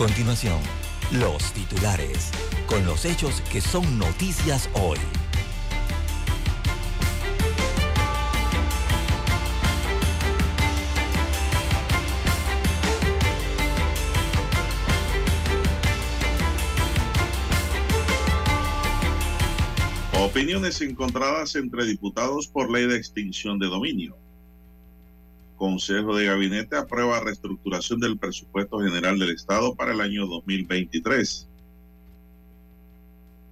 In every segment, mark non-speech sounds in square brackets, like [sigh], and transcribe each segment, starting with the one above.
Continuación, los titulares, con los hechos que son noticias hoy. Opiniones encontradas entre diputados por ley de extinción de dominio. Consejo de Gabinete aprueba reestructuración del presupuesto general del Estado para el año 2023.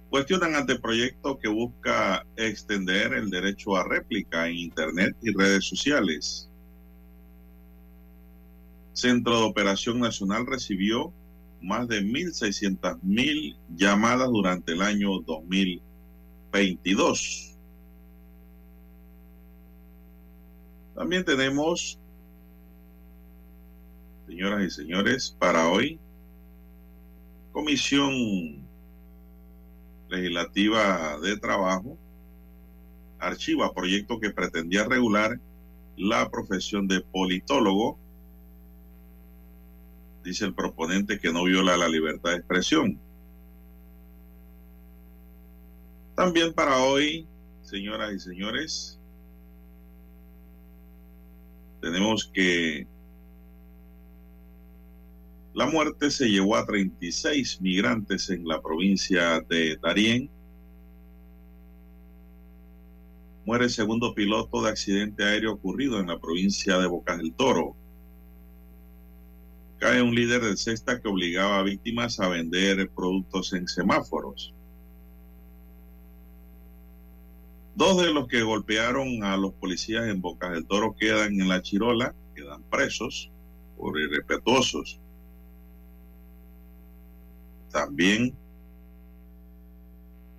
Cuestionan anteproyecto que busca extender el derecho a réplica en Internet y redes sociales. Centro de Operación Nacional recibió más de 1.600.000 llamadas durante el año 2022. También tenemos, señoras y señores, para hoy, Comisión Legislativa de Trabajo archiva proyecto que pretendía regular la profesión de politólogo. Dice el proponente que no viola la libertad de expresión. También para hoy, señoras y señores, tenemos que la muerte se llevó a 36 migrantes en la provincia de Darién. Muere el segundo piloto de accidente aéreo ocurrido en la provincia de Bocas del Toro. Cae un líder del sexta que obligaba a víctimas a vender productos en semáforos. Dos de los que golpearon a los policías en Bocas del Toro quedan en la Chirola, quedan presos por irrespetuosos. También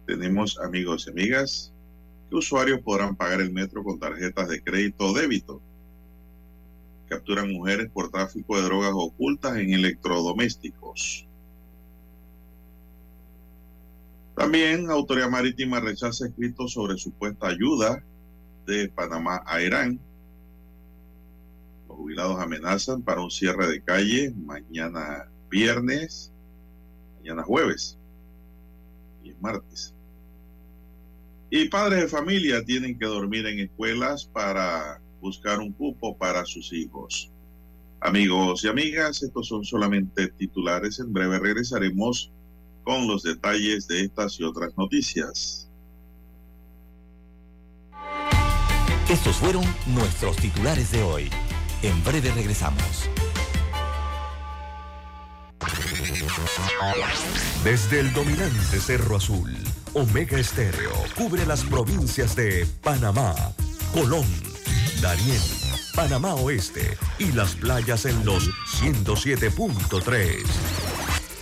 tenemos amigos y amigas que usuarios podrán pagar el metro con tarjetas de crédito o débito. Capturan mujeres por tráfico de drogas ocultas en electrodomésticos. También Autoridad Marítima rechaza escritos sobre supuesta ayuda de Panamá a Irán. Los jubilados amenazan para un cierre de calle mañana viernes, mañana jueves y es martes. Y padres de familia tienen que dormir en escuelas para buscar un cupo para sus hijos. Amigos y amigas, estos son solamente titulares. En breve regresaremos con los detalles de estas y otras noticias. Estos fueron nuestros titulares de hoy. En breve regresamos. Desde el dominante Cerro Azul, Omega Estéreo cubre las provincias de Panamá, Colón, Darién, Panamá Oeste y las playas en los 107.3.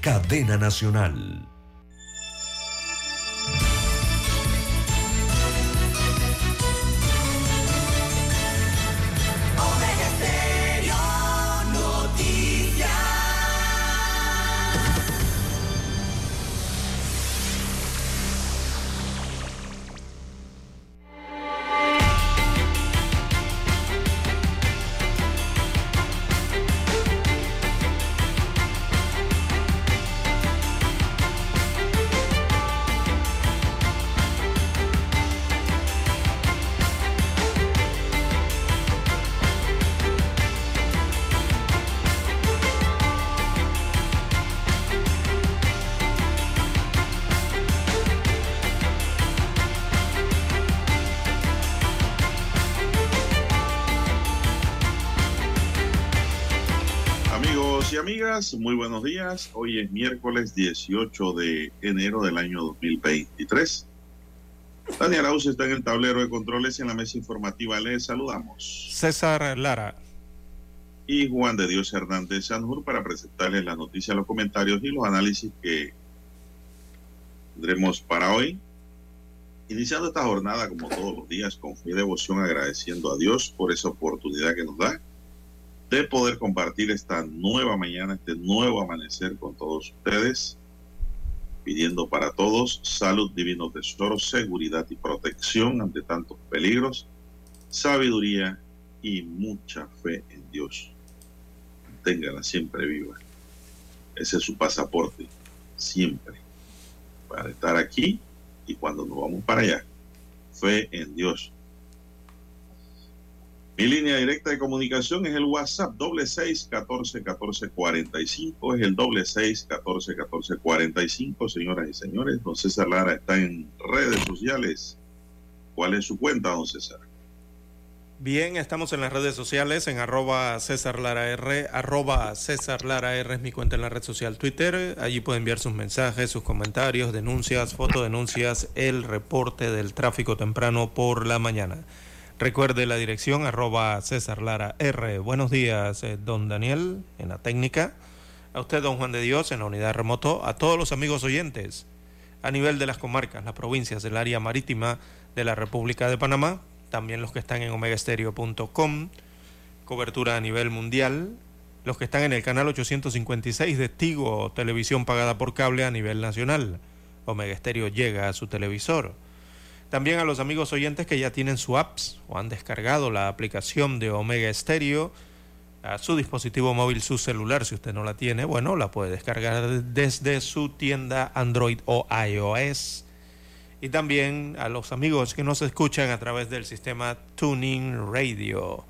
Cadena Nacional. Muy buenos días. Hoy es miércoles 18 de enero del año 2023. Daniel Arauz está en el tablero de controles y en la mesa informativa. Les saludamos. César Lara. Y Juan de Dios Hernández Sanjur para presentarles las noticias, los comentarios y los análisis que tendremos para hoy. Iniciando esta jornada, como todos los días, con fe y devoción, agradeciendo a Dios por esa oportunidad que nos da de poder compartir esta nueva mañana, este nuevo amanecer con todos ustedes, pidiendo para todos salud, divino tesoro, seguridad y protección ante tantos peligros, sabiduría y mucha fe en Dios. Téngala siempre viva. Ese es su pasaporte, siempre, para estar aquí y cuando nos vamos para allá. Fe en Dios. Mi línea directa de comunicación es el WhatsApp doble seis catorce catorce cuarenta y cinco, es el doble seis catorce catorce cuarenta y cinco, señoras y señores. Don César Lara está en redes sociales. ¿Cuál es su cuenta, don César? Bien, estamos en las redes sociales, en arroba César Lara R, arroba César Lara R es mi cuenta en la red social Twitter. Allí puede enviar sus mensajes, sus comentarios, denuncias, fotodenuncias, el reporte del tráfico temprano por la mañana. Recuerde la dirección arroba César Lara R. Buenos días, eh, don Daniel, en la técnica. A usted, don Juan de Dios, en la unidad remoto. A todos los amigos oyentes a nivel de las comarcas, las provincias del área marítima de la República de Panamá. También los que están en omegastereo.com. Cobertura a nivel mundial. Los que están en el canal 856 de Tigo, televisión pagada por cable a nivel nacional. Omega Stereo llega a su televisor. También a los amigos oyentes que ya tienen su apps o han descargado la aplicación de Omega Stereo a su dispositivo móvil, su celular, si usted no la tiene, bueno, la puede descargar desde su tienda Android o iOS. Y también a los amigos que nos escuchan a través del sistema Tuning Radio.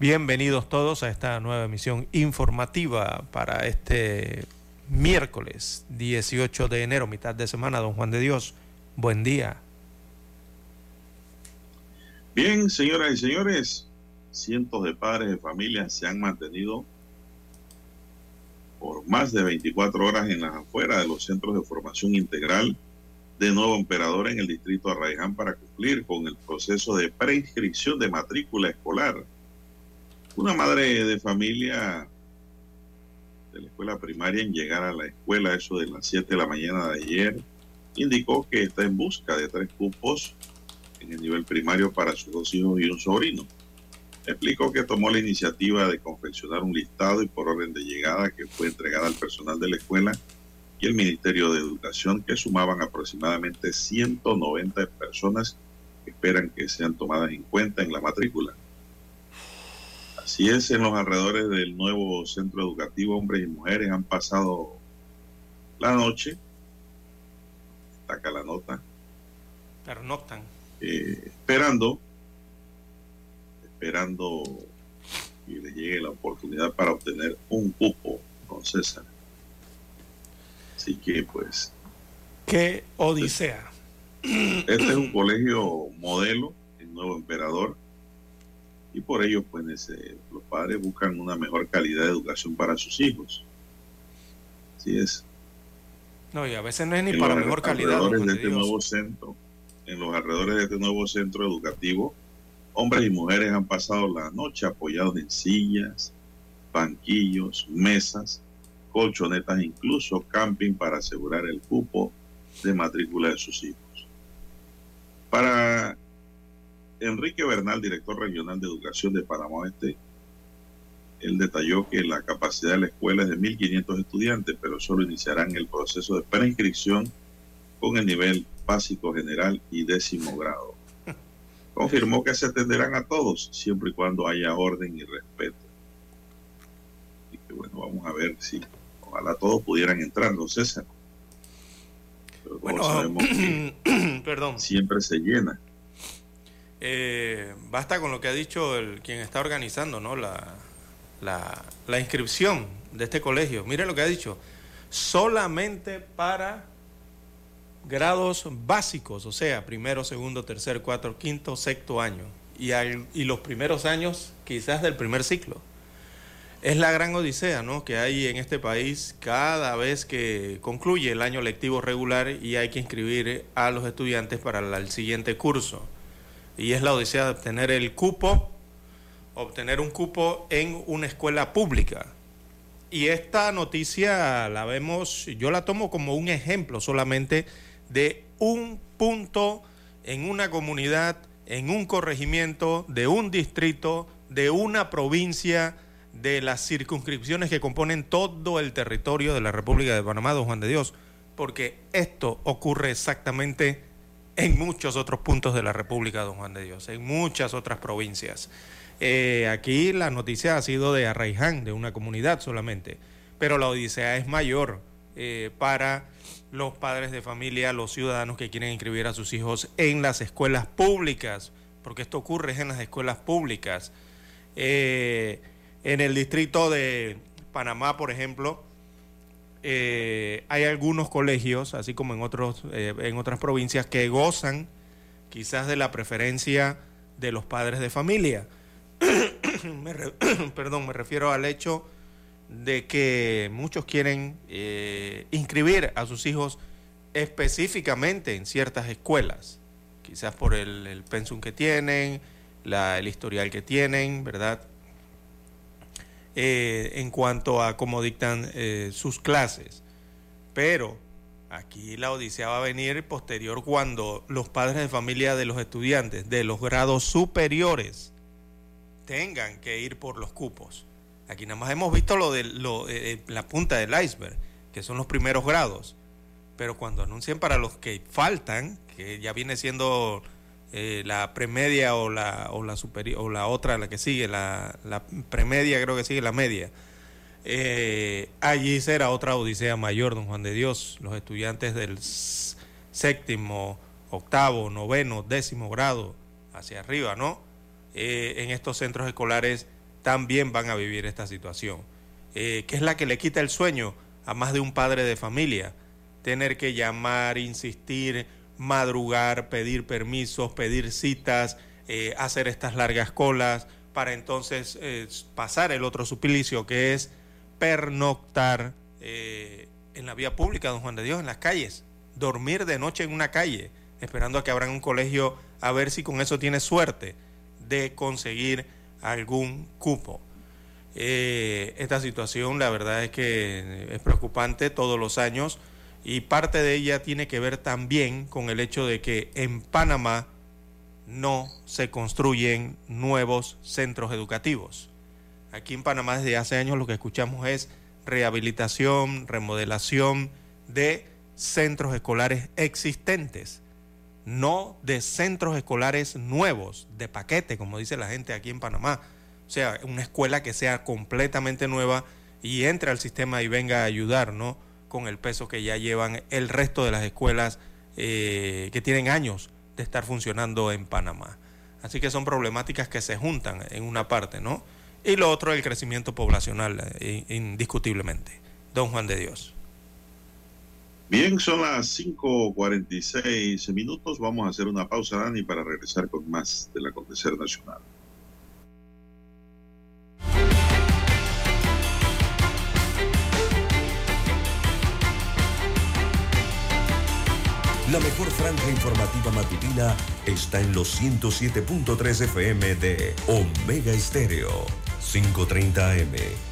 Bienvenidos todos a esta nueva emisión informativa para este miércoles 18 de enero, mitad de semana, don Juan de Dios. Buen día. Bien, señoras y señores, cientos de padres de familia se han mantenido por más de 24 horas en las afueras de los centros de formación integral de Nuevo Emperador en el distrito de Arraiján para cumplir con el proceso de preinscripción de matrícula escolar. Una madre de familia de la escuela primaria en llegar a la escuela eso de las 7 de la mañana de ayer indicó que está en busca de tres cupos en el nivel primario para sus dos hijos y un sobrino. Explicó que tomó la iniciativa de confeccionar un listado y por orden de llegada que fue entregada al personal de la escuela y el Ministerio de Educación, que sumaban aproximadamente 190 personas que esperan que sean tomadas en cuenta en la matrícula. Así es, en los alrededores del nuevo centro educativo, hombres y mujeres han pasado la noche, destaca la nota, Pernoctan. Eh, esperando, esperando que les llegue la oportunidad para obtener un cupo, don César. Así que, pues, Qué odisea. este es un colegio modelo, el nuevo emperador, y por ello, pues, ese- los padres buscan una mejor calidad de educación para sus hijos. Así es. No, y a veces no es ni en para los mejor calidad. Juan de este nuevo centro, en los alrededores de este nuevo centro educativo, hombres y mujeres han pasado la noche apoyados en sillas, banquillos, mesas, colchonetas, incluso camping para asegurar el cupo de matrícula de sus hijos. Para Enrique Bernal, director regional de educación de Panamá Oeste, él detalló que la capacidad de la escuela es de 1.500 estudiantes, pero solo iniciarán el proceso de preinscripción con el nivel básico general y décimo grado. Confirmó que se atenderán a todos, siempre y cuando haya orden y respeto. Y que bueno, vamos a ver si ojalá todos pudieran entrar, ¿no, César? Pero Bueno, sabemos que [clears throat] perdón. siempre se llena. Eh, basta con lo que ha dicho el, quien está organizando ¿no? la, la, la inscripción de este colegio. Mire lo que ha dicho. Solamente para grados básicos, o sea, primero, segundo, tercer, cuarto, quinto, sexto año. Y, los primeros años quizás del primer ciclo. Es la gran odisea ¿no? que hay en este país cada vez que concluye el año lectivo regular y hay que inscribir a los estudiantes para el siguiente curso y es la odisea de obtener el cupo, obtener un cupo en una escuela pública. Y esta noticia la vemos, yo la tomo como un ejemplo solamente de un punto en una comunidad, en un corregimiento, de un distrito, de una provincia, de las circunscripciones que componen todo el territorio de la República de Panamá, don Juan de Dios, porque esto ocurre exactamente en muchos otros puntos de la República, don Juan de Dios, en muchas otras provincias. Eh, aquí la noticia ha sido de Arraiján, de una comunidad solamente, pero la odisea es mayor eh, para los padres de familia, los ciudadanos que quieren inscribir a sus hijos en las escuelas públicas, porque esto ocurre en las escuelas públicas. Eh, en el distrito de Panamá, por ejemplo, eh, hay algunos colegios, así como en, otros, eh, en otras provincias, que gozan quizás de la preferencia de los padres de familia. [coughs] Me [coughs] perdón, me refiero al hecho de que muchos quieren eh, inscribir a sus hijos específicamente en ciertas escuelas, quizás por el, el pensum que tienen, la- el historial que tienen, ¿verdad? eh, en cuanto a cómo dictan eh, sus clases. Pero aquí la odisea va a venir posterior cuando los padres de familia de los estudiantes de los grados superiores tengan que ir por los cupos. Aquí nada más hemos visto lo de eh, eh, la punta del iceberg, que son los primeros grados. Pero cuando anuncien para los que faltan, que ya viene siendo eh, la premedia o la, o la superior o la otra, la que sigue, la, la premedia creo que sigue la media. Allí será otra odisea mayor, don Juan de Dios. Los estudiantes del séptimo, octavo, noveno, décimo grado, hacia arriba, ¿no? En estos centros escolares también van a vivir esta situación, eh, que es la que le quita el sueño a más de un padre de familia. Tener que llamar, insistir, madrugar, pedir permisos, pedir citas, eh, hacer estas largas colas, para entonces eh, pasar el otro suplicio que es pernoctar en la vía pública, don Juan de Dios, en las calles, dormir de noche en una calle, esperando a que abran un colegio a ver si con eso tiene suerte de conseguir algún cupo. Eh, esta situación la verdad es que es preocupante todos los años y parte de ella tiene que ver también con el hecho de que en Panamá no se construyen nuevos centros educativos. Aquí en Panamá desde hace años lo que escuchamos es rehabilitación, remodelación de centros escolares existentes, no de centros escolares nuevos, de paquete, como dice la gente aquí en Panamá. O sea, una escuela que sea completamente nueva y entre al sistema y venga a ayudar, ¿no? Con el peso que ya llevan el resto de las escuelas eh, que tienen años de estar funcionando en Panamá. Así que son problemáticas que se juntan en una parte, ¿no? Y lo otro, el crecimiento poblacional, eh, indiscutiblemente. Don Juan de Dios. Bien, son las 5.46 minutos. Vamos a hacer una pausa, Dani, para regresar con más del acontecer nacional. La mejor franja informativa matutina está en los 107.3 FM de Omega Estéreo, 530 AM.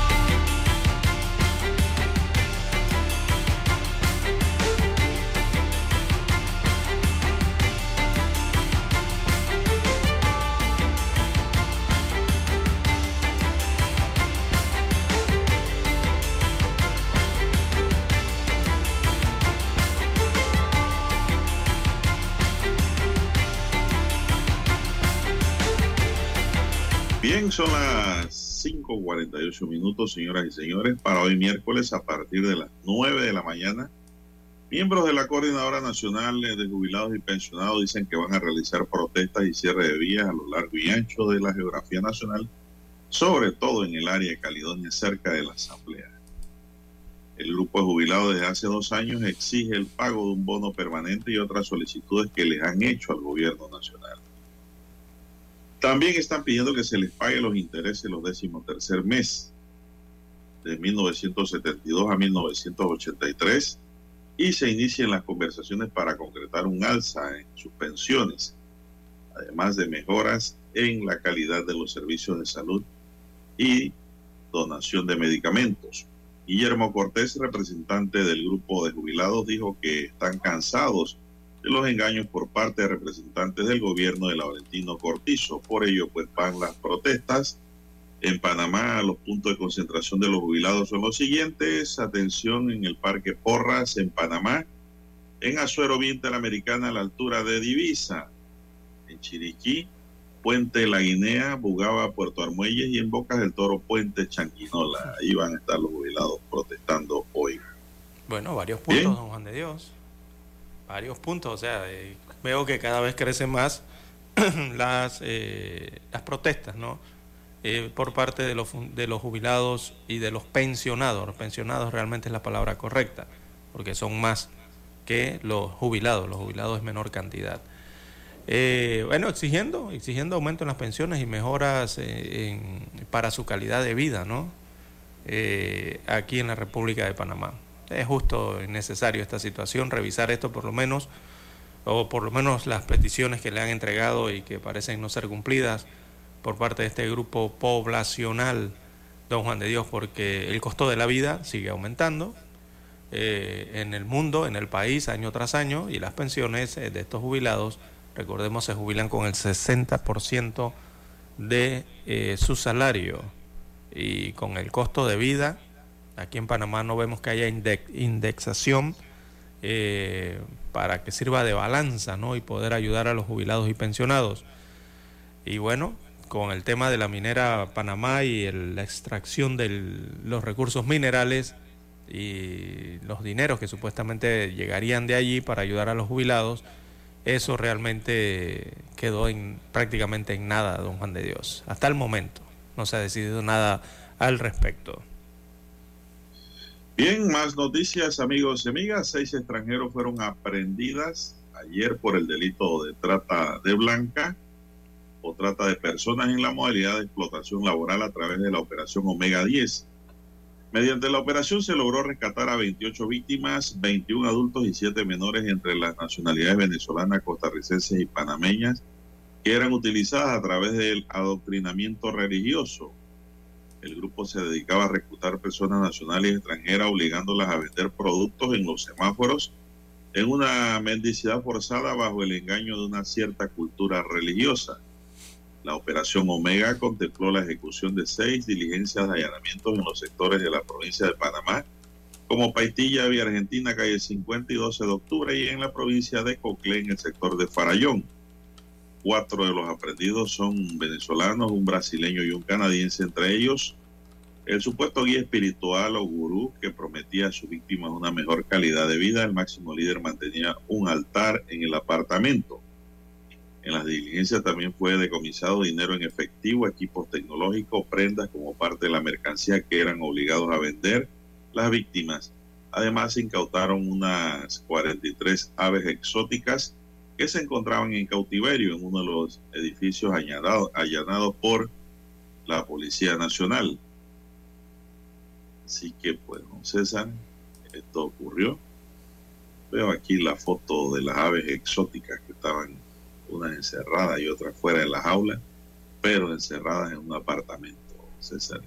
Son las 5.48 minutos, señoras y señores, para hoy miércoles a partir de las 9 de la mañana. Miembros de la Coordinadora Nacional de Jubilados y Pensionados dicen que van a realizar protestas y cierre de vías a lo largo y ancho de la geografía nacional, sobre todo en el área de Caledonia, cerca de la Asamblea. El grupo de jubilados desde hace dos años exige el pago de un bono permanente y otras solicitudes que les han hecho al gobierno nacional. También están pidiendo que se les pague los intereses los décimos tercer mes de 1972 a 1983 y se inicien las conversaciones para concretar un alza en sus pensiones, además de mejoras en la calidad de los servicios de salud y donación de medicamentos. Guillermo Cortés, representante del grupo de jubilados, dijo que están cansados los engaños por parte de representantes del gobierno de Laurentino Cortizo. Por ello, pues van las protestas. En Panamá, los puntos de concentración de los jubilados son los siguientes. Atención en el Parque Porras, en Panamá. En Azuero Oriente la Americana, a la altura de Divisa. En Chiriquí, Puente La Guinea, Bugaba, Puerto Armuelles y en Bocas del Toro, Puente Chanquinola. Ahí van a estar los jubilados protestando hoy. Bueno, varios puntos, Bien. don Juan de Dios. Varios puntos. O sea, eh, veo que cada vez crecen más [clears throat] las, eh, las protestas, ¿no? Eh, por parte de los, de los jubilados y de los pensionados. Los pensionados realmente es la palabra correcta, porque son más que los jubilados. Los jubilados es menor cantidad. Eh, bueno, exigiendo, exigiendo aumento en las pensiones y mejoras eh, en- para su calidad de vida, ¿no? Eh, aquí en la República de Panamá. Es justo y necesario esta situación, revisar esto por lo menos, o por lo menos las peticiones que le han entregado y que parecen no ser cumplidas por parte de este grupo poblacional, don Juan de Dios, porque el costo de la vida sigue aumentando eh, en el mundo, en el país, año tras año, y las pensiones eh, de estos jubilados, recordemos, se jubilan con el 60% de eh, su salario y con el costo de vida, aquí en Panamá no vemos que haya index- indexación eh, para que sirva de balanza ¿no? y poder ayudar a los jubilados y pensionados. Y bueno, con el tema de la minera Panamá y la extracción de los recursos minerales, y los dineros que supuestamente llegarían de allí para ayudar a los jubilados, eso realmente quedó en, prácticamente en nada, don Juan de Dios. Hasta el momento no se ha decidido nada al respecto. Bien, más noticias, amigos y amigas. Seis extranjeros fueron aprendidas ayer por el delito de trata de blanca o trata de personas en la modalidad de explotación laboral a través de la operación Omega 10. Mediante la operación se logró rescatar a 28 víctimas, 21 adultos y 7 menores entre las nacionalidades venezolanas, costarricenses y panameñas, que eran utilizadas a través del adoctrinamiento religioso. El grupo se dedicaba a reclutar personas nacionales y extranjeras, obligándolas a vender productos en los semáforos en una mendicidad forzada bajo el engaño de una cierta cultura religiosa. La operación Omega contempló la ejecución de seis diligencias de allanamientos en los sectores de la provincia de Panamá, como Paitilla, Vía Argentina, calle 50 y 12 de octubre, y en la provincia de Coclé, en el sector de Farallón. Cuatro de los aprendidos son venezolanos, un brasileño y un canadiense entre ellos. El supuesto guía espiritual o gurú que prometía a sus víctimas una mejor calidad de vida, el máximo líder mantenía un altar en el apartamento. En las diligencias también fue decomisado dinero en efectivo, equipos tecnológicos, prendas como parte de la mercancía que eran obligados a vender las víctimas. Además, se incautaron unas 43 aves exóticas que se encontraban en cautiverio en uno de los edificios allanados, por la Policía Nacional. Así que, pues, don César, esto ocurrió. Veo aquí la foto de las aves exóticas que estaban unas encerradas y otras fuera de la jaula, pero encerradas en un apartamento, César.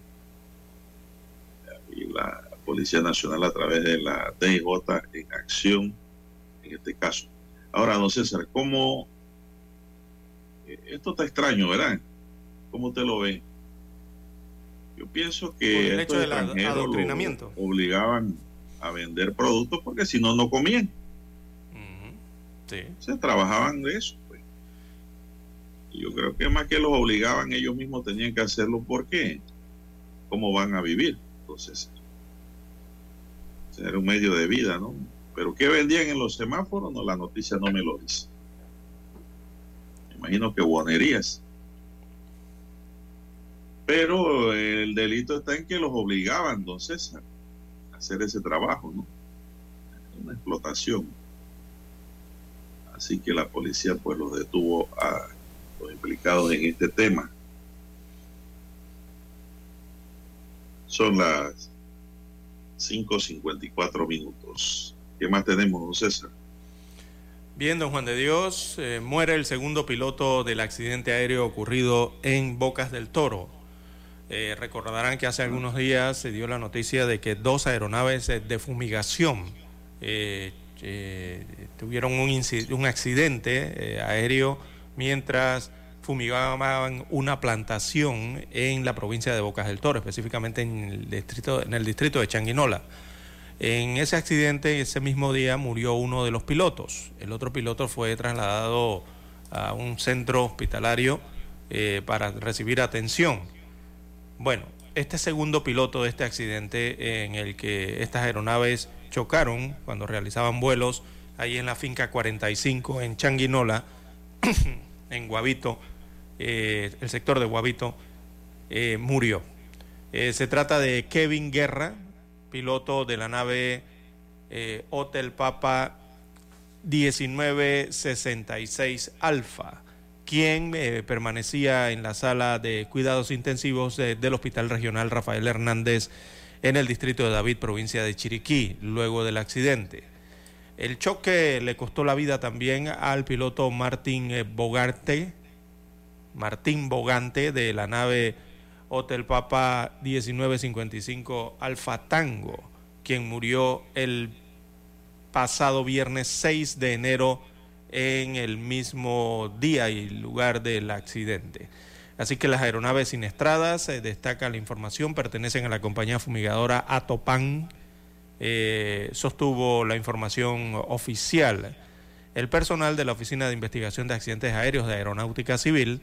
Y la Policía Nacional a través de la DIJ en acción en este caso. Ahora, don César, ¿cómo... Esto está extraño, ¿verdad? ¿Cómo usted lo ve? Yo pienso que el hecho del adoctrinamiento obligaban a vender productos porque si no, no comían. Sí. Se trabajaban de eso. Yo creo que más que los obligaban, ellos mismos tenían que hacerlo porque cómo van a vivir. Entonces, era un medio de vida, ¿no? Pero ¿qué vendían en los semáforos? No, la noticia no me lo dice. Me imagino que buonerías. Pero el delito está en que los obligaban, entonces, a hacer ese trabajo, ¿no? Una explotación. Así que la policía pues los detuvo a implicados en este tema. Son las 5.54 minutos. ¿Qué más tenemos, don César? Bien, don Juan de Dios, eh, muere el segundo piloto del accidente aéreo ocurrido en Bocas del Toro. Eh, recordarán que hace algunos días se dio la noticia de que dos aeronaves de fumigación eh, tuvieron un, un accidente aéreo mientras fumigaban una plantación en la provincia de Bocas del Toro, específicamente en el distrito, en el distrito de Changuinola. En ese accidente, ese mismo día, murió uno de los pilotos. El otro piloto fue trasladado a un centro hospitalario eh, para recibir atención. Bueno, este segundo piloto de este accidente en el que estas aeronaves chocaron cuando realizaban vuelos ahí en la finca 45 en Changuinola, [coughs] en Guavito, eh, el sector de Guavito, eh, murió. Se trata de Kevin Guerra, piloto de la nave Hotel Papa 1966 Alfa, quien permanecía en la sala de cuidados intensivos del Hospital Regional Rafael Hernández en el distrito de David, provincia de Chiriquí, luego del accidente. El choque le costó la vida también al piloto Martín Bogarte, Martín Bogante de la nave Hotel Papa 1955 Alfa Tango, quien murió el pasado viernes 6 de enero en el mismo día y lugar del accidente. Así que las aeronaves siniestradas, se destaca la información, pertenecen a la compañía fumigadora Atopan, eh, sostuvo la información oficial. El personal de la Oficina de Investigación de Accidentes Aéreos de Aeronáutica Civil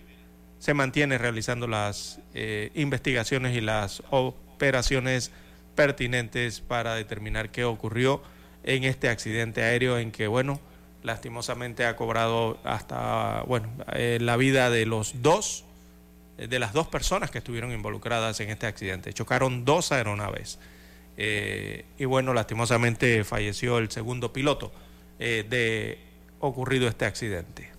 se mantiene realizando las eh, investigaciones y las operaciones pertinentes para determinar qué ocurrió en este accidente aéreo en que, bueno, lastimosamente ha cobrado hasta, bueno, eh, la vida de los dos, eh, de las dos personas que estuvieron involucradas en este accidente. Chocaron dos aeronaves. Y bueno, lastimosamente falleció el segundo piloto de ocurrido este accidente.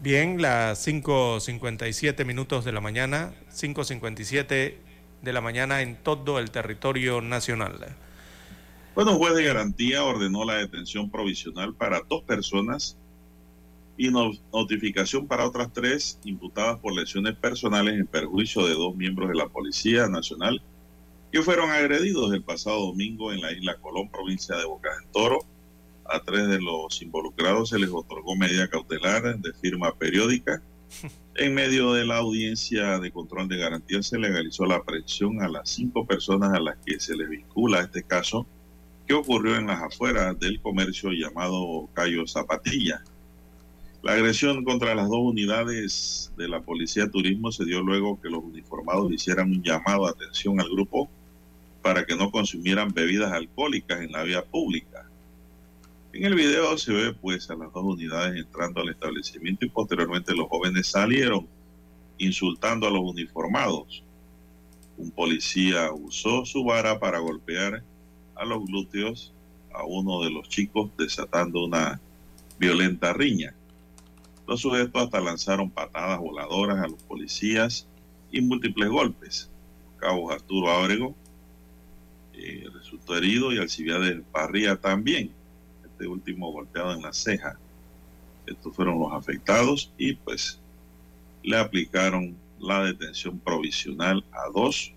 Bien, las 5.57 minutos de la mañana, 5.57 de la mañana en todo el territorio nacional. Bueno, juez de garantía ordenó la detención provisional para dos personas y notificación para otras tres imputadas por lesiones personales en perjuicio de dos miembros de la Policía Nacional que fueron agredidos el pasado domingo en la isla Colón, provincia de Bocas del Toro. A tres de los involucrados se les otorgó medida cautelar de firma periódica. [laughs] En medio de la audiencia de control de garantía se legalizó la aprehensión a las cinco personas a las que se les vincula este caso que ocurrió en las afueras del comercio llamado Cayo Zapatilla. La agresión contra las dos unidades de la Policía de Turismo se dio luego que los uniformados hicieran un llamado de atención al grupo para que no consumieran bebidas alcohólicas en la vía pública. En el video se ve pues a las dos unidades entrando al establecimiento y posteriormente los jóvenes salieron insultando a los uniformados. Un policía usó su vara para golpear a los glúteos a uno de los chicos desatando una violenta riña. Los sujetos hasta lanzaron patadas voladoras a los policías y múltiples golpes. Cabo Arturo Ábrego eh, resultó herido y Alcibiades Parría también. Este último golpeado en la ceja. Estos fueron los afectados y pues le aplicaron la detención provisional a dos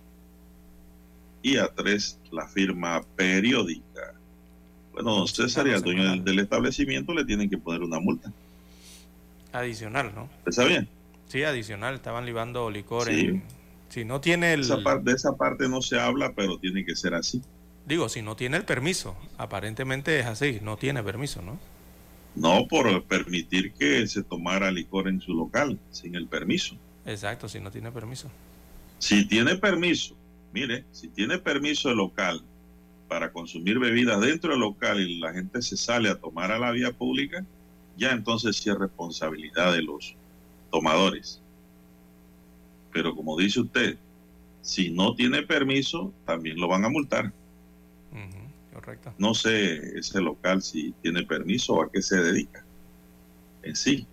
y a tres la firma periódica. Bueno, don César y al dueño del, establecimiento le tienen que poner una multa. Adicional, ¿no? ¿Está bien? Sí, adicional. Estaban libando licor Si no tiene el... Esa parte, de esa parte no se habla, pero tiene que ser así. Digo, si no tiene el permiso. Aparentemente es así. No tiene permiso, ¿no? No por permitir que se tomara licor en su local, sin el permiso. Exacto, si no tiene permiso. Si tiene permiso mire, si tiene permiso local para consumir bebidas dentro del local y la gente se sale a tomar a la vía pública, ya entonces sí es responsabilidad de los tomadores. Pero como dice usted, si no tiene permiso, también lo van a multar. No sé ese local si tiene permiso o a qué se dedica en sí.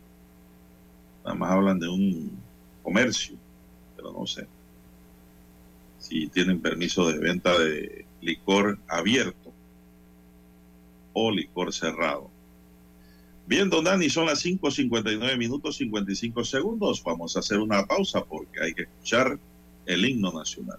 Nada más hablan de un comercio, pero no sé si tienen permiso de venta de licor abierto o licor cerrado. Bien, don Dani, son las 5.59 minutos 55 segundos. Vamos a hacer una pausa porque hay que escuchar el himno nacional.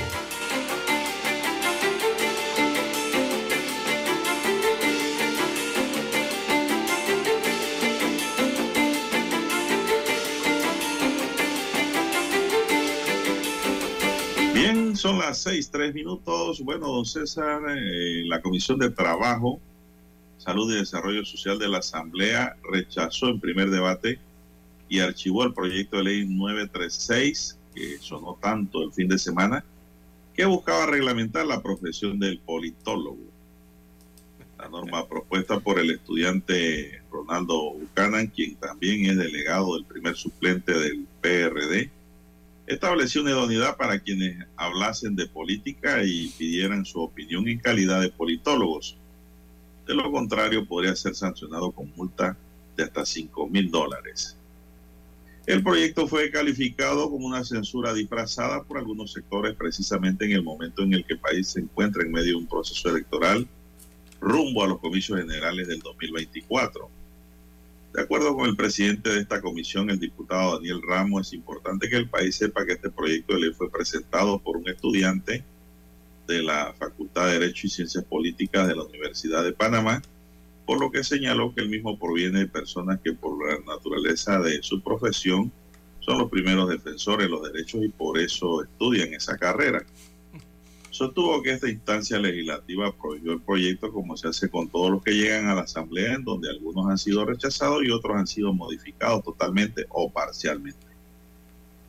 Las seis, tres minutos. Bueno, don César, eh, la Comisión de Trabajo, Salud y Desarrollo Social de la Asamblea rechazó en primer debate y archivó el proyecto de ley 936, que sonó tanto el fin de semana, que buscaba reglamentar la profesión del politólogo. La norma propuesta por el estudiante Ronaldo Buchanan, quien también es delegado del primer suplente del PRD, estableció una idoneidad para quienes hablasen de política y pidieran su opinión en calidad de politólogos. De lo contrario, podría ser sancionado con multa de hasta 5 mil dólares. El proyecto fue calificado como una censura disfrazada por algunos sectores precisamente en el momento en el que el país se encuentra en medio de un proceso electoral rumbo a los comicios generales del 2024. De acuerdo con el presidente de esta comisión, el diputado Daniel Ramos, es importante que el país sepa que este proyecto de ley fue presentado por un estudiante de la Facultad de Derecho y Ciencias Políticas de la Universidad de Panamá, por lo que señaló que el mismo proviene de personas que por la naturaleza de su profesión son los primeros defensores de los derechos y por eso estudian esa carrera. Sostuvo que esta instancia legislativa prohibió el proyecto como se hace con todos los que llegan a la Asamblea, en donde algunos han sido rechazados y otros han sido modificados totalmente o parcialmente.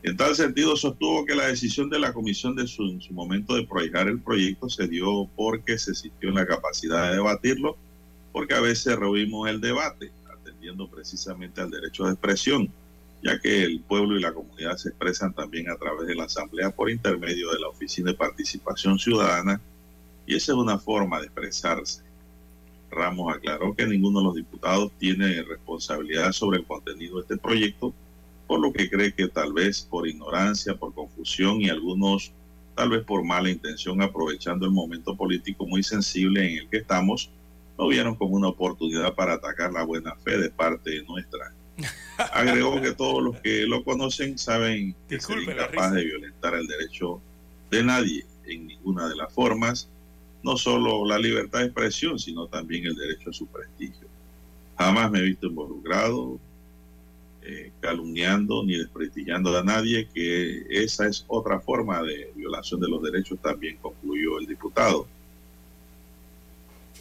En tal sentido, sostuvo que la decisión de la Comisión de su, en su momento de prohijar el proyecto se dio porque se sintió en la capacidad de debatirlo, porque a veces rehuimos el debate, atendiendo precisamente al derecho de expresión ya que el pueblo y la comunidad se expresan también a través de la Asamblea por intermedio de la Oficina de Participación Ciudadana, y esa es una forma de expresarse. Ramos aclaró que ninguno de los diputados tiene responsabilidad sobre el contenido de este proyecto, por lo que cree que tal vez por ignorancia, por confusión y algunos tal vez por mala intención, aprovechando el momento político muy sensible en el que estamos, lo vieron como una oportunidad para atacar la buena fe de parte nuestra [laughs] Agregó que todos los que lo conocen saben que es incapaz de violentar el derecho de nadie en ninguna de las formas, no solo la libertad de expresión, sino también el derecho a su prestigio. Jamás me he visto involucrado, eh, calumniando ni desprestigiando a nadie, que esa es otra forma de violación de los derechos, también concluyó el diputado.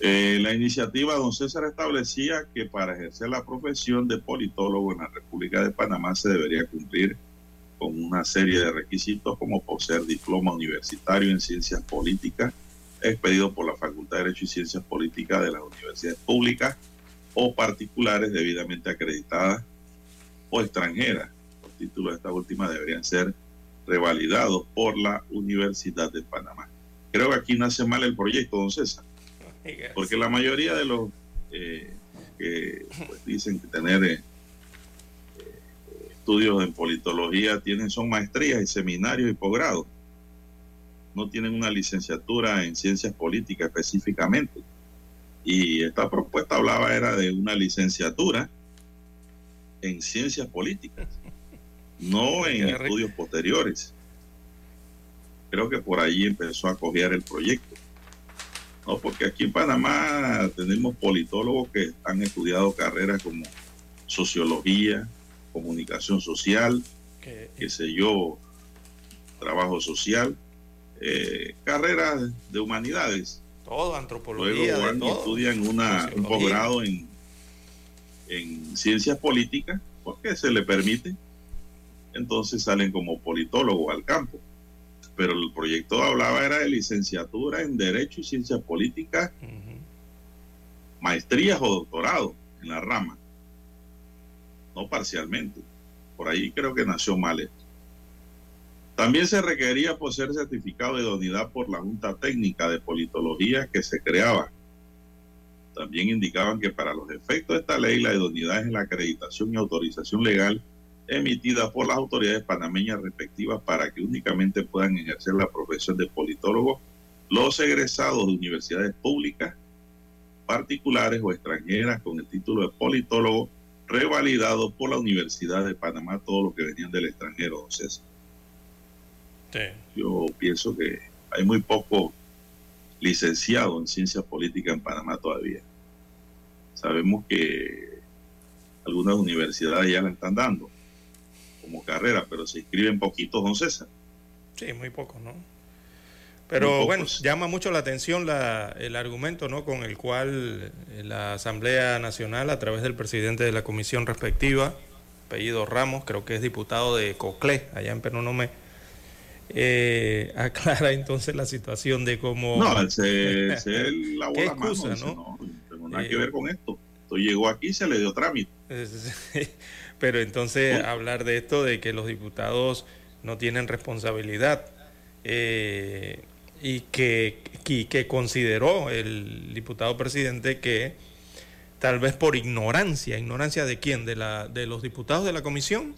Eh, la iniciativa, don César, establecía que para ejercer la profesión de politólogo en la República de Panamá se debería cumplir con una serie de requisitos como poseer diploma universitario en ciencias políticas, expedido por la Facultad de Derecho y Ciencias Políticas de las universidades públicas o particulares debidamente acreditadas o extranjeras. Los títulos de esta última deberían ser revalidados por la Universidad de Panamá. Creo que aquí nace mal el proyecto, don César Porque la mayoría de los eh, que pues, dicen que tener eh, estudios en politología tienen son maestrías y seminarios y posgrados. No tienen una licenciatura en ciencias políticas específicamente. Y esta propuesta hablaba era de una licenciatura en ciencias políticas, no [laughs] en estudios posteriores. Creo que por ahí empezó a coger el proyecto. No, porque aquí en Panamá tenemos politólogos que han estudiado carreras como sociología, comunicación social, qué sé yo, trabajo social, eh, carreras de humanidades. Todo, antropología. Luego van y estudian una, un posgrado en, en ciencias políticas, porque se le permite. Entonces salen como politólogos al campo. Pero el proyecto hablaba era de licenciatura en Derecho y Ciencias Políticas, maestrías o doctorado en la rama no parcialmente. Por ahí creo que nació mal esto. También se requería poseer certificado de idoneidad por la Junta Técnica de Politología que se creaba. También indicaban que para los efectos de esta ley la idoneidad es la acreditación y autorización legal emitida por las autoridades panameñas respectivas para que únicamente puedan ejercer la profesión de politólogo los egresados de universidades públicas, particulares o extranjeras con el título de politólogo revalidado por la Universidad de Panamá todos los que venían del extranjero, César. Yo pienso que hay muy poco licenciado en ciencias políticas en Panamá todavía. Sabemos que algunas universidades ya la están dando como carrera, pero se inscriben poquitos, don César. Sí, muy pocos, ¿no? Pero bueno, llama mucho la atención el argumento ¿no? con el cual eh, la Asamblea Nacional, a través del presidente de la comisión respectiva, apellido Ramos, creo que es diputado de Coclé, allá en Penonomé, eh, [laughs] aclara entonces la situación de cómo... No, se, [laughs] se lavó la excusa, mano, ¿no? no tengo nada que ver eh, con esto. Esto llegó aquí y se le dio trámite. [laughs] Pero entonces hablar de esto, de que los diputados no tienen responsabilidad. Eh, y que, que, consideró el diputado presidente que tal vez por ignorancia, ignorancia de quién, de, la, de los diputados de la comisión.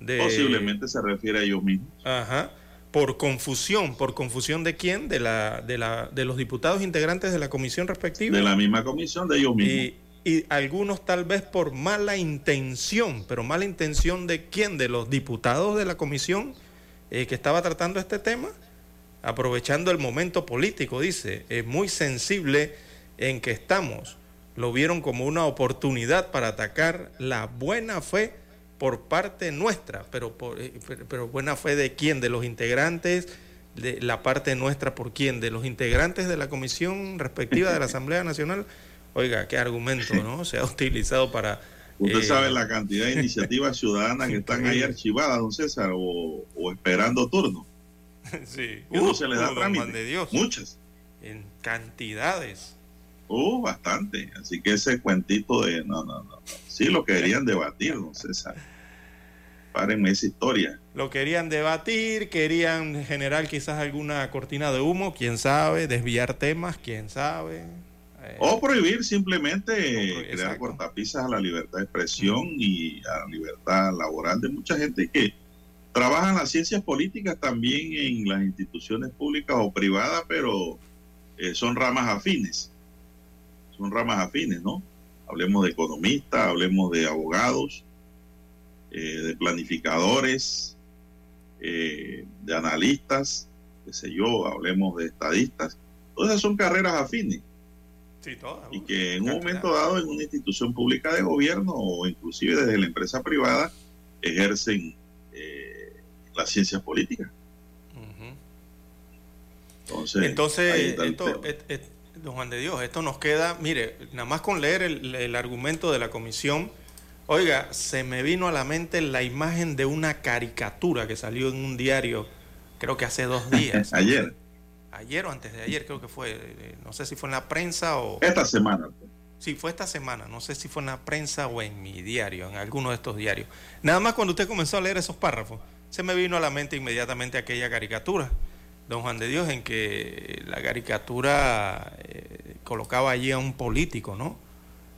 De, Posiblemente se refiere a ellos mismos. Ajá. Por confusión, por confusión de quién, de, la, de, la, de los diputados integrantes de la comisión respectiva. De la misma comisión, de ellos mismos. Y, y algunos tal vez por mala intención, pero mala intención de quién, de los diputados de la comisión eh, que estaba tratando este tema aprovechando el momento político, dice, es muy sensible en que estamos. Lo vieron como una oportunidad para atacar la buena fe por parte nuestra, pero, eh, pero, buena fe de quién, de los integrantes, de la parte nuestra por quién, de los integrantes de la comisión respectiva de la Asamblea Nacional. Oiga, qué argumento, ¿no? Se ha utilizado para... Usted sabe eh, la cantidad de iniciativas ciudadanas que [laughs] están ahí archivadas, don César, o, o esperando turno. [laughs] sí. no se les da trámite. De Dios. Muchas. En cantidades. Uh, bastante. Así que ese cuentito de no, no, no. Sí lo querían debatir, don César. Párenme esa historia. Lo querían debatir, querían generar quizás alguna cortina de humo, quién sabe, desviar temas, quién sabe. Eh, o prohibir simplemente crear cortapisas a la libertad de expresión y a la libertad laboral de mucha gente que trabajan las ciencias políticas también en las instituciones públicas o privadas, pero eh, son ramas afines. Son ramas afines, ¿no? Hablemos de economistas, hablemos de abogados, eh, de planificadores, eh, de analistas, qué sé yo, hablemos de estadistas. Todas esas son carreras afines. Sí. Y que en un momento dado en una institución pública de gobierno o inclusive desde la empresa privada ejercen las ciencias políticas. Entonces, Entonces esto, don Juan de Dios, esto nos queda, mire, nada más con leer el, argumento de la comisión, oiga, se me vino a la mente la imagen de una caricatura que salió en un diario, creo que hace dos [laughs] días. ayer. Ayer o antes de ayer, creo que fue, no sé si fue en la prensa o... Esta semana. Sí, fue esta semana, no sé si fue en la prensa o en mi diario, en alguno de estos diarios. Nada más cuando usted comenzó a leer esos párrafos, se me vino a la mente inmediatamente aquella caricatura, don Juan de Dios, en que la caricatura, eh, colocaba allí a un político, ¿no?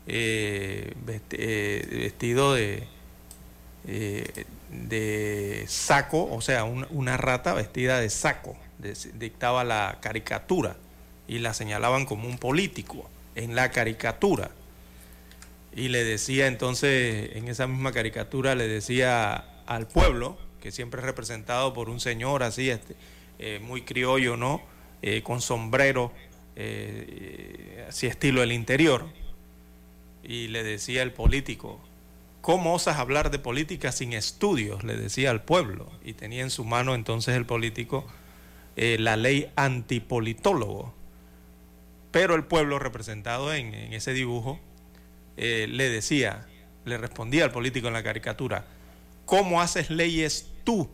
Eh, eh, vestido de, de saco, o sea, una rata vestida de saco, dictaba la caricatura y la señalaban como un político en la caricatura. Y le decía entonces, en esa misma caricatura, le decía al pueblo, que siempre es representado por un señor así, este, eh, muy criollo, ¿no? Eh, con sombrero, eh, así estilo el interior. Y le decía el político, ¿cómo osas hablar de política sin estudios? Le decía al pueblo. Y tenía en su mano entonces el político la ley antipolitólogo. Pero el pueblo representado en, en ese dibujo le decía, le respondía al político en la caricatura, ¿Cómo haces leyes tú?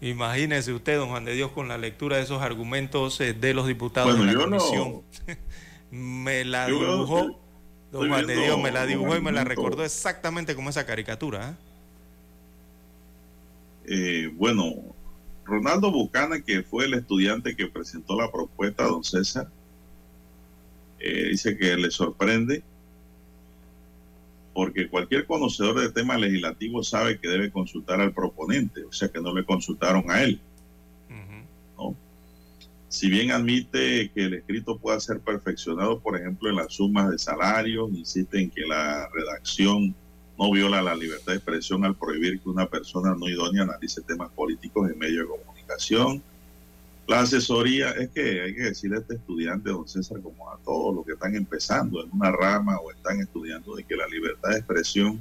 Imagínese usted, don Juan de Dios, con la lectura de esos argumentos eh, de los diputados de la comisión. [laughs] me la dibujó, don Juan de Dios, me la dibujó y me la recordó exactamente como esa caricatura. ¿eh? Eh, bueno, Ronaldo Bucana, que fue el estudiante que presentó la propuesta, don César, dice que le sorprende porque cualquier conocedor de temas legislativos sabe que debe consultar al proponente, o sea que no le consultaron a él. Si bien admite que el escrito pueda ser perfeccionado, por ejemplo, en las sumas de salarios, insiste en que la redacción no viola la libertad de expresión al prohibir que una persona no idónea analice temas políticos en medio de comunicación, la asesoría, es que hay que decirle a este estudiante, don César, como a todos los que están empezando en una rama o están estudiando, de que la libertad de expresión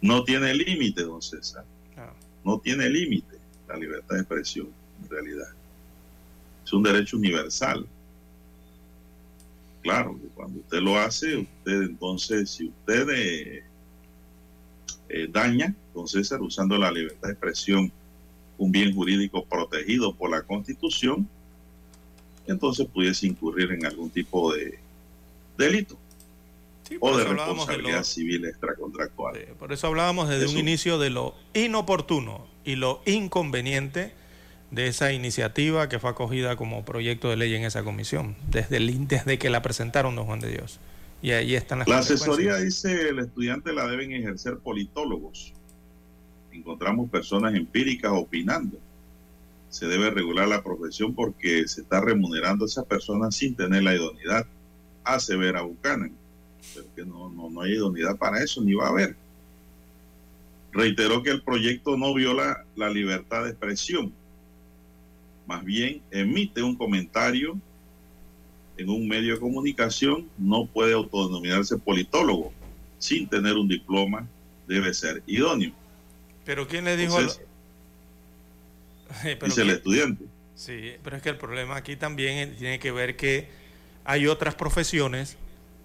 no tiene límite, don César. No tiene límite la libertad de expresión, en realidad. Es un derecho universal. Claro, que cuando usted lo hace, usted entonces, si usted eh, eh, daña, don César, usando la libertad de expresión, un bien jurídico protegido por la Constitución, entonces pudiese incurrir en algún tipo de delito o de responsabilidad civil extracontractual. por eso hablábamos desde un inicio de lo inoportuno y lo inconveniente de esa iniciativa que fue acogida como proyecto de ley en esa comisión, desde, el, desde que la presentaron, don Juan de Dios. Y ahí están las La asesoría dice el estudiante la deben ejercer politólogos encontramos personas empíricas opinando. Se debe regular la profesión porque se está remunerando a esas personas sin tener la idoneidad, ver a Buchanan. Pero que no, no, no hay idoneidad para eso, ni va a haber. Reiteró que el proyecto no viola la libertad de expresión, más bien emite un comentario en un medio de comunicación, no puede autodenominarse politólogo sin tener un diploma, debe ser idóneo. Pero ¿quién le dijo? [laughs] dice el estudiante. Sí, pero es que el problema aquí también tiene que ver que hay otras profesiones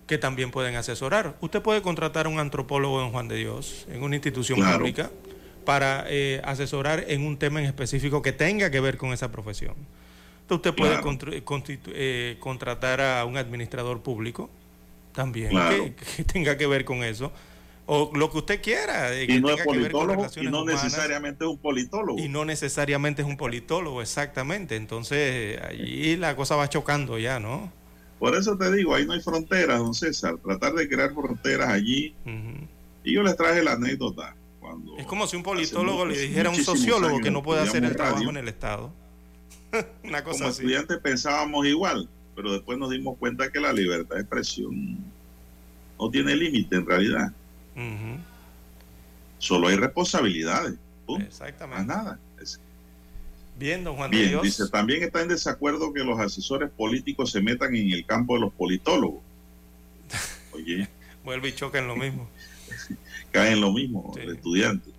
que también pueden asesorar. Usted puede contratar a un antropólogo en Juan de Dios, en una institución pública, para eh, asesorar en un tema en específico que tenga que ver con esa profesión. Entonces usted puede eh, contratar a un administrador público también [laughs] que, tenga que ver con eso o lo que usted quiera. y no es politólogo y no necesariamente es un politólogo. Y no necesariamente es un politólogo, exactamente. Entonces, allí la cosa va chocando ya, ¿no? Por eso te digo, ahí no hay fronteras, don César. Tratar de crear fronteras allí. Y yo les traje la anécdota. Cuando es como si un politólogo le dijera a un sociólogo que no puede hacer el trabajo en el Estado. [laughs] Una cosa como estudiantes pensábamos igual, pero después nos dimos cuenta que la libertad de expresión no tiene límite en realidad. Solo hay responsabilidades. Exactamente. nada. Bien, don Juan Bien, dice, también está en desacuerdo que los asesores políticos se metan en el campo de los politólogos. [laughs] Oye. Vuelve y choca en lo mismo. [laughs] Cae en lo mismo, el estudiante.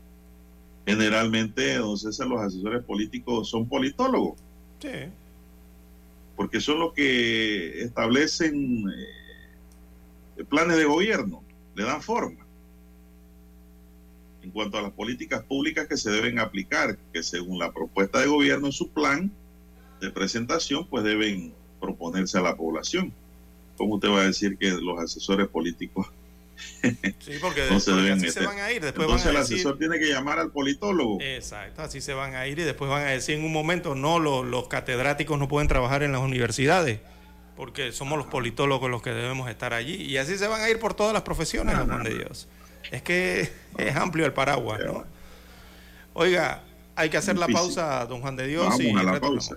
Generalmente, entonces, los asesores políticos son politólogos. Sí. Porque son los que establecen eh, planes de gobierno, le dan forma en cuanto a las políticas públicas que se deben aplicar, que según la propuesta de gobierno en su plan de presentación, pues deben proponerse a la población. ¿Cómo usted va a decir que los asesores políticos Sí, porque [laughs] no se así se van a ir. Después Entonces van a el asesor tiene que llamar al politólogo. Exacto, así se van a ir y después van a decir en un momento, no, los, los catedráticos no pueden trabajar en las universidades. porque somos los politólogos los que debemos estar allí. Y así se van a ir por todas las profesiones, don Juan de Dios. Es que [laughs] es amplio el paraguas, ¿no? Oiga, hay que hacer la pausa, don Juan de Dios, Vamos y a la pausa.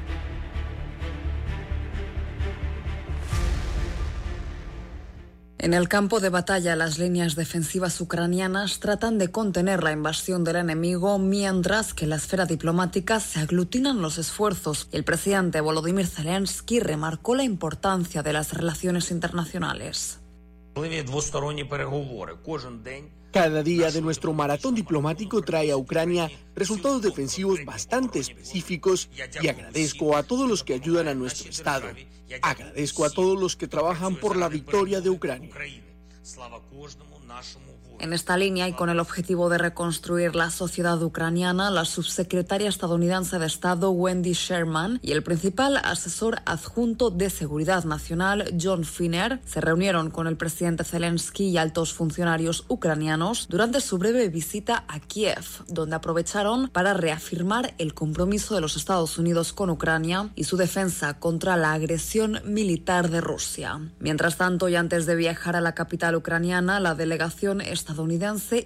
En el campo de batalla, las líneas defensivas ucranianas tratan de contener la invasión del enemigo, mientras que en la esfera diplomática se aglutinan los esfuerzos. El presidente Volodymyr Zelensky remarcó la importancia de las relaciones internacionales. Cada día de nuestro maratón diplomático trae a Ucrania resultados defensivos bastante específicos y agradezco a todos los que ayudan a nuestro Estado. Agradezco a todos los que trabajan por la victoria de Ucrania. En esta línea y con el objetivo de reconstruir la sociedad ucraniana, la subsecretaria estadounidense de Estado Wendy Sherman y el principal asesor adjunto de Seguridad Nacional John Finner se reunieron con el presidente Zelensky y altos funcionarios ucranianos durante su breve visita a Kiev, donde aprovecharon para reafirmar el compromiso de los Estados Unidos con Ucrania y su defensa contra la agresión militar de Rusia. Mientras tanto, y antes de viajar a la capital ucraniana, la delegación estadounidense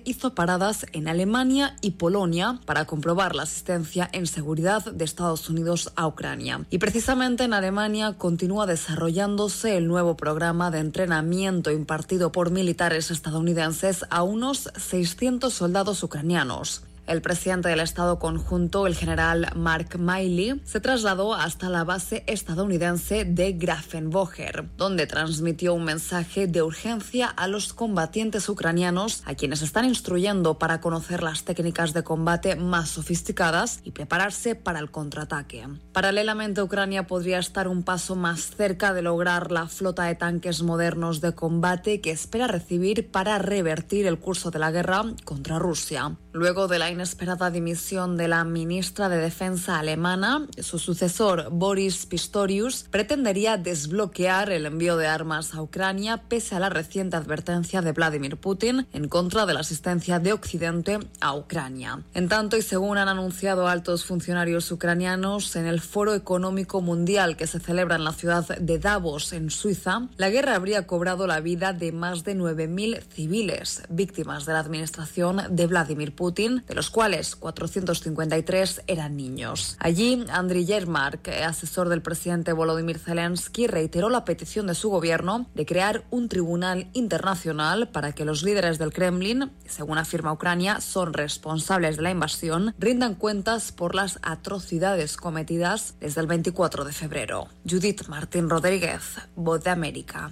hizo paradas en Alemania y Polonia para comprobar la asistencia en seguridad de Estados Unidos a Ucrania. Y precisamente en Alemania continúa desarrollándose el nuevo programa de entrenamiento impartido por militares estadounidenses a unos 600 soldados ucranianos. El presidente del Estado conjunto, el general Mark Miley, se trasladó hasta la base estadounidense de Grafenwoher, donde transmitió un mensaje de urgencia a los combatientes ucranianos, a quienes están instruyendo para conocer las técnicas de combate más sofisticadas y prepararse para el contraataque. Paralelamente, Ucrania podría estar un paso más cerca de lograr la flota de tanques modernos de combate que espera recibir para revertir el curso de la guerra contra Rusia. Luego de la inesperada dimisión de la ministra de Defensa alemana, su sucesor Boris Pistorius pretendería desbloquear el envío de armas a Ucrania pese a la reciente advertencia de Vladimir Putin en contra de la asistencia de Occidente a Ucrania. En tanto, y según han anunciado altos funcionarios ucranianos en el Foro Económico Mundial que se celebra en la ciudad de Davos, en Suiza, la guerra habría cobrado la vida de más de 9.000 civiles, víctimas de la administración de Vladimir Putin De los cuales 453 eran niños. Allí, Andriy Yermak, asesor del presidente Volodymyr Zelensky, reiteró la petición de su gobierno de crear un tribunal internacional para que los líderes del Kremlin, según afirma Ucrania, son responsables de la invasión, rindan cuentas por las atrocidades cometidas desde el 24 de febrero. Judith Martín Rodríguez, Voz de América.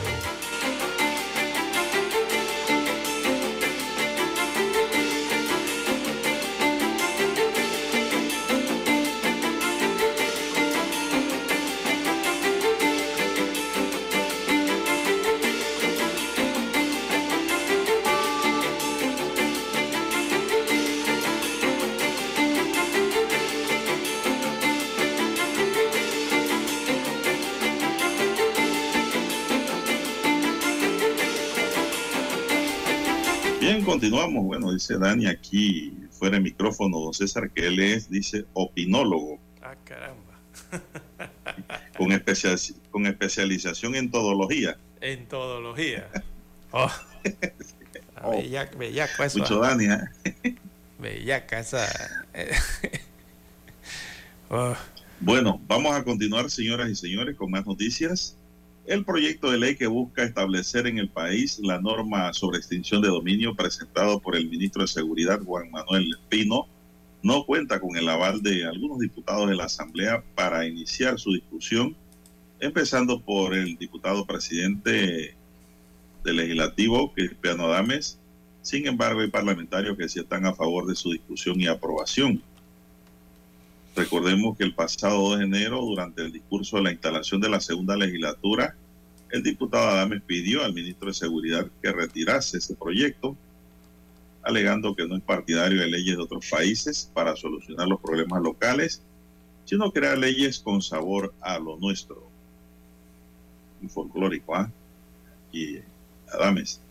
Continuamos. Bueno, dice Dani aquí fuera de micrófono, don César, que él es, dice, opinólogo. Ah, caramba. [laughs] con, con especialización en todología. En todología. Oh. [laughs] oh. Eso. Mucho Dani, ¿eh? [laughs] Bellaca esa. oh. Bueno, vamos a continuar, señoras y señores, con más noticias. El proyecto de ley que busca establecer en el país la norma sobre extinción de dominio presentado por el ministro de Seguridad Juan Manuel Pino no cuenta con el aval de algunos diputados de la Asamblea para iniciar su discusión, empezando por el diputado presidente del legislativo, Cristiano Adames. Sin embargo, hay parlamentarios que sí están a favor de su discusión y aprobación. Recordemos que el pasado 2 de enero, durante el discurso de la instalación de la segunda legislatura, el diputado Adames pidió al ministro de Seguridad que retirase ese proyecto, alegando que no es partidario de leyes de otros países para solucionar los problemas locales, sino crear leyes con sabor a lo nuestro. Un folclórico, ¿ah? Y Adames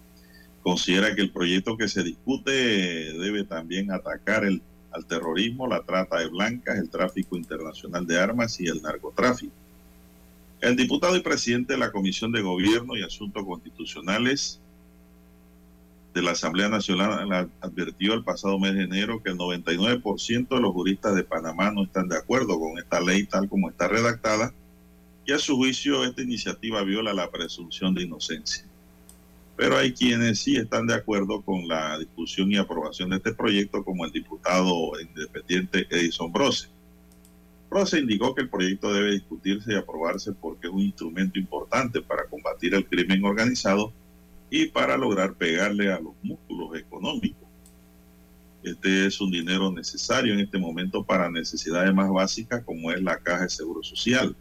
considera que el proyecto que se discute debe también atacar el al terrorismo, la trata de blancas, el tráfico internacional de armas y el narcotráfico. El diputado y presidente de la Comisión de Gobierno y Asuntos Constitucionales de la Asamblea Nacional advirtió el pasado mes de enero que el 99% de los juristas de Panamá no están de acuerdo con esta ley tal como está redactada y a su juicio esta iniciativa viola la presunción de inocencia pero hay quienes sí están de acuerdo con la discusión y aprobación de este proyecto, como el diputado independiente Edison Brose. Brose indicó que el proyecto debe discutirse y aprobarse porque es un instrumento importante para combatir el crimen organizado y para lograr pegarle a los músculos económicos. Este es un dinero necesario en este momento para necesidades más básicas como es la caja de seguro social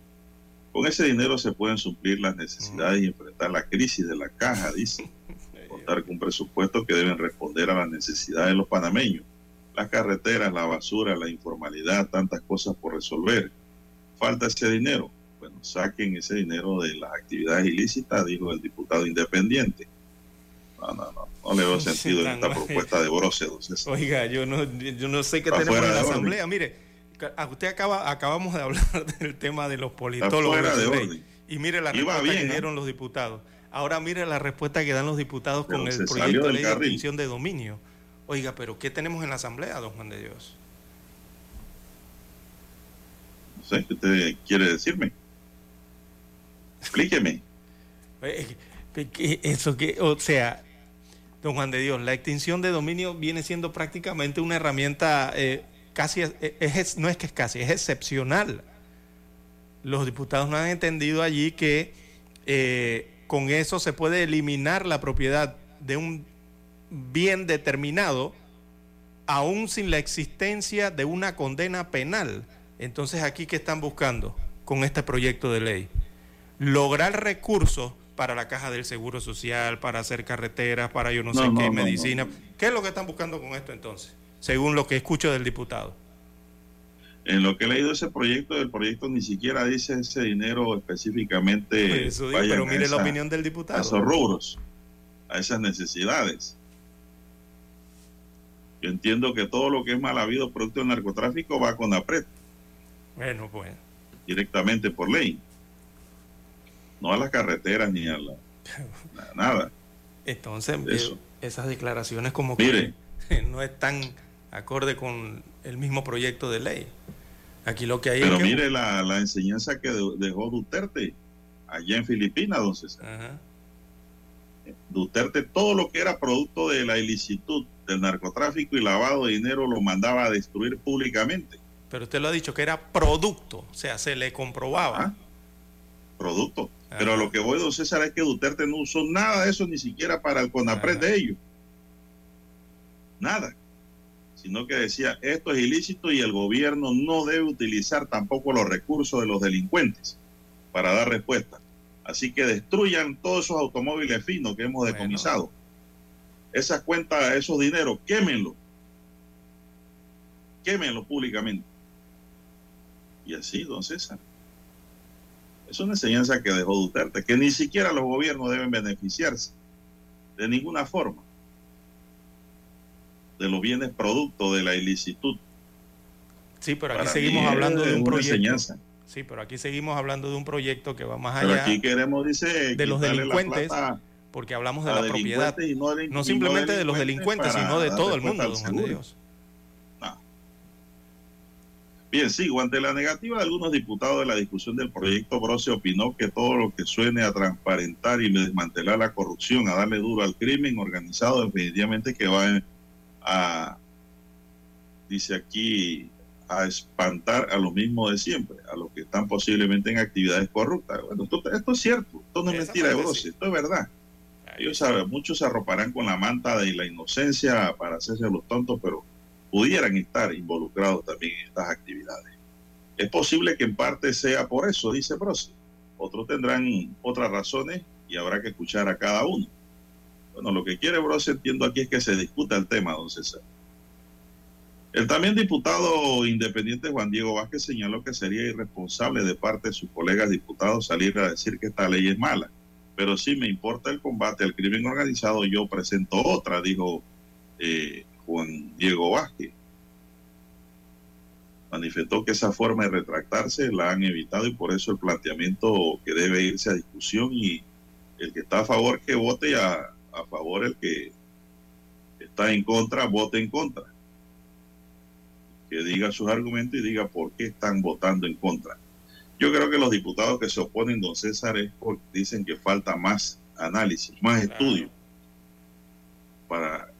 con ese dinero se pueden suplir las necesidades y enfrentar la crisis de la caja, dice. [laughs] Contar con un presupuesto que deben responder a las necesidades de los panameños. Las carreteras, la basura, la informalidad, tantas cosas por resolver. Falta ese dinero. Bueno, saquen ese dinero de las actividades ilícitas, dijo el diputado independiente. No, no, no. No le veo [laughs] sentido en esta propuesta de Brosedos. Oiga, yo no, yo no sé qué tenemos en la Asamblea. Mire, usted acaba, acabamos de hablar [laughs] del tema de los politólogos de y mire la respuesta que dieron los diputados. Ahora mire la respuesta que dan los diputados con el proyecto de ley de extinción de dominio. Oiga, pero ¿qué tenemos en la Asamblea, don Juan de Dios? No sé, ¿qué usted quiere decirme? Explíqueme. [laughs] Eh, eso que, o sea, don Juan de Dios, la extinción de dominio viene siendo prácticamente una herramienta eh, casi es, no es que es casi, es excepcional. Los diputados no han entendido allí que eh, con eso se puede eliminar la propiedad de un bien determinado aún sin la existencia de una condena penal. Entonces aquí qué están buscando con este proyecto de ley? Lograr recursos para la caja del Seguro Social, para hacer carreteras, para yo no, sé qué, medicina. ¿Qué es lo que están buscando con esto entonces? Según lo que escucho del diputado. En lo que he leído ese proyecto, el proyecto ni siquiera dice ese dinero específicamente. pero mire la opinión del diputado. A esos rubros, a esas necesidades. Yo entiendo que todo lo que es mal habido producto del narcotráfico va con APRET. Bueno, pues. Directamente por ley. No a las carreteras ni a la. [laughs] nada. Entonces, esas declaraciones como que [laughs] no están acorde con el mismo proyecto de ley. Aquí lo que hay Pero mire la, la, enseñanza que dejó Duterte allá en Filipinas, entonces. Duterte, todo lo que era producto de la ilicitud, del narcotráfico y lavado de dinero, lo mandaba a destruir públicamente. Pero usted lo ha dicho que era producto, o sea, se le comprobaba. Ah, producto. Pero lo que voy, don César, es que Duterte no usó nada de eso, ni siquiera para el CONAPRED de ellos. Nada sino que decía esto es ilícito y el gobierno no debe utilizar tampoco los recursos de los delincuentes para dar respuesta. Así que destruyan todos esos automóviles finos que hemos decomisado. Esas cuentas, esos dineros, quémenlo. Quémenlo públicamente. Y así, don César. Es una enseñanza que dejó Duterte, que ni siquiera los gobiernos deben beneficiarse de ninguna forma de los bienes producto de la ilicitud. Sí, pero aquí Para seguimos hablando de un proyecto. enseñanza. Sí, pero aquí seguimos hablando de un proyecto que va más Pero allá aquí queremos, dice, de los delincuentes, porque hablamos de la propiedad. no simplemente de los delincuentes, sino de todo el mundo, don Juan de. Dios. Bien, sigo. Ante la negativa de algunos diputados de la discusión del proyecto, Brose opinó que todo lo que suene a transparentar y desmantelar la corrupción, a darle duro al crimen organizado, definitivamente que va a, dice aquí, a espantar a lo mismo de siempre, a los que están posiblemente en actividades corruptas. Bueno, esto, esto es cierto, esto no es Esa mentira de sí. esto es verdad. Ellos saben, muchos se arroparán con la manta de la inocencia para hacerse los tontos, pero pudieran estar involucrados también en estas actividades. Es posible que en parte sea por eso, dice Brose. Otros tendrán otras razones y habrá que escuchar a cada uno. Bueno, lo que quiere Brose, entiendo aquí, es que se discuta el tema, don César. El también diputado independiente Juan Diego Vázquez señaló que sería irresponsable de parte de sus colegas diputados salir a decir que esta ley es mala. Pero si me importa el combate al crimen organizado, yo presento otra, dijo eh, Juan Diego Vázquez. Manifestó que esa forma de retractarse la han evitado y por eso el planteamiento que debe irse a discusión y el que está a favor que vote a, a favor, el que está en contra, vote en contra. Que diga sus argumentos y diga por qué están votando en contra. Yo creo que los diputados que se oponen, don César, es porque dicen que falta más análisis, más Claro. estudio para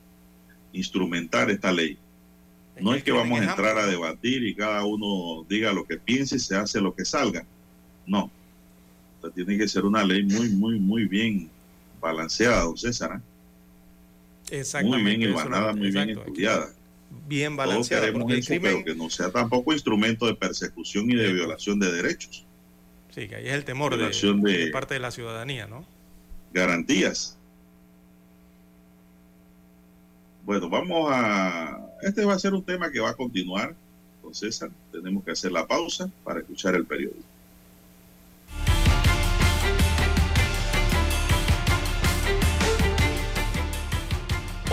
instrumentar esta ley. No es que vamos a entrar a debatir y cada uno diga lo que piense y se hace lo que salga. No. O sea, tiene que ser una ley muy, muy, muy bien balanceada, don César. ¿eh? Muy Exactamente. bien muy bien exacto, estudiada. Bien Todos balanceada, queremos porque el eso, crimen, pero que no sea tampoco instrumento de persecución y de violación de derechos, sí, que ahí es el temor de- de parte de la ciudadanía, ¿no? garantías. Bueno, vamos a... Este va a ser un tema que va a continuar, don César. Tenemos que hacer la pausa para escuchar el periódico.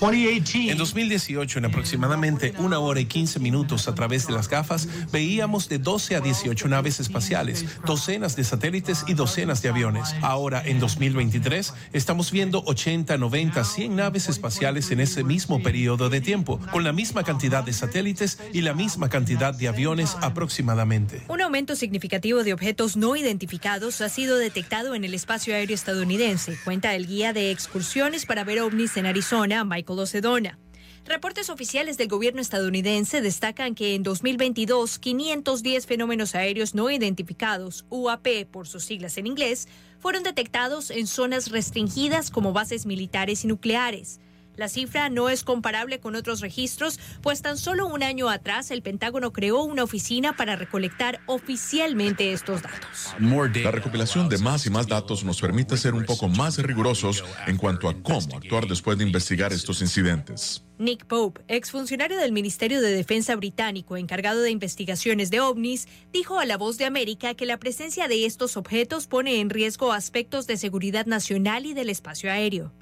En 2018, en aproximadamente una hora y 15 minutos a través de las gafas, veíamos de 12 a 18 naves espaciales, docenas de satélites y docenas de aviones. Ahora, en 2023, estamos viendo 80, 90, 100 naves espaciales en ese mismo periodo de tiempo, con la misma cantidad de satélites y la misma cantidad de aviones aproximadamente. Un aumento significativo de objetos no identificados ha sido detectado en el espacio aéreo estadounidense, cuenta el guía de excursiones para ver ovnis en Arizona, Michael Ocedona. Reportes oficiales del gobierno estadounidense destacan que en 2022 510 fenómenos aéreos no identificados, UAP por sus siglas en inglés, fueron detectados en zonas restringidas como bases militares y nucleares. La cifra no es comparable con otros registros, pues tan solo un año atrás el Pentágono creó una oficina para recolectar oficialmente estos datos. La recopilación de más y más datos nos permite ser un poco más rigurosos en cuanto a cómo actuar después de investigar estos incidentes. Nick Pope, exfuncionario del Ministerio de Defensa británico encargado de investigaciones de ovnis, dijo a La Voz de América que la presencia de estos objetos pone en riesgo aspectos de seguridad nacional y del espacio aéreo.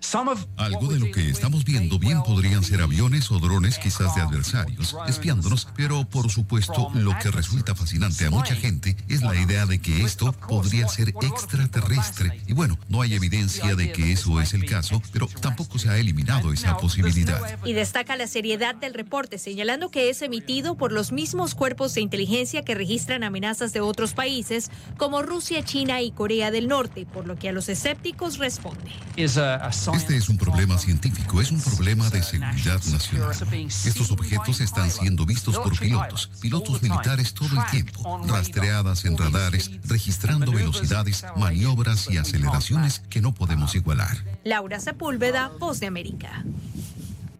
Algo de lo que estamos viendo bien podrían ser aviones o drones quizás de adversarios, espiándonos, pero por supuesto lo que resulta fascinante a mucha gente es la idea de que esto podría ser extraterrestre. Y bueno, no hay evidencia de que eso es el caso, pero tampoco se ha eliminado esa posibilidad destaca la seriedad del reporte, señalando que es emitido por los mismos cuerpos de inteligencia que registran amenazas de otros países como Rusia, China y Corea del Norte, por lo que a los escépticos responde. Este es un problema científico, es un problema de seguridad nacional. Estos objetos están siendo vistos por pilotos, pilotos militares todo el tiempo, rastreadas en radares, registrando velocidades, maniobras y aceleraciones que no podemos igualar. Laura Sepúlveda, Voz de América.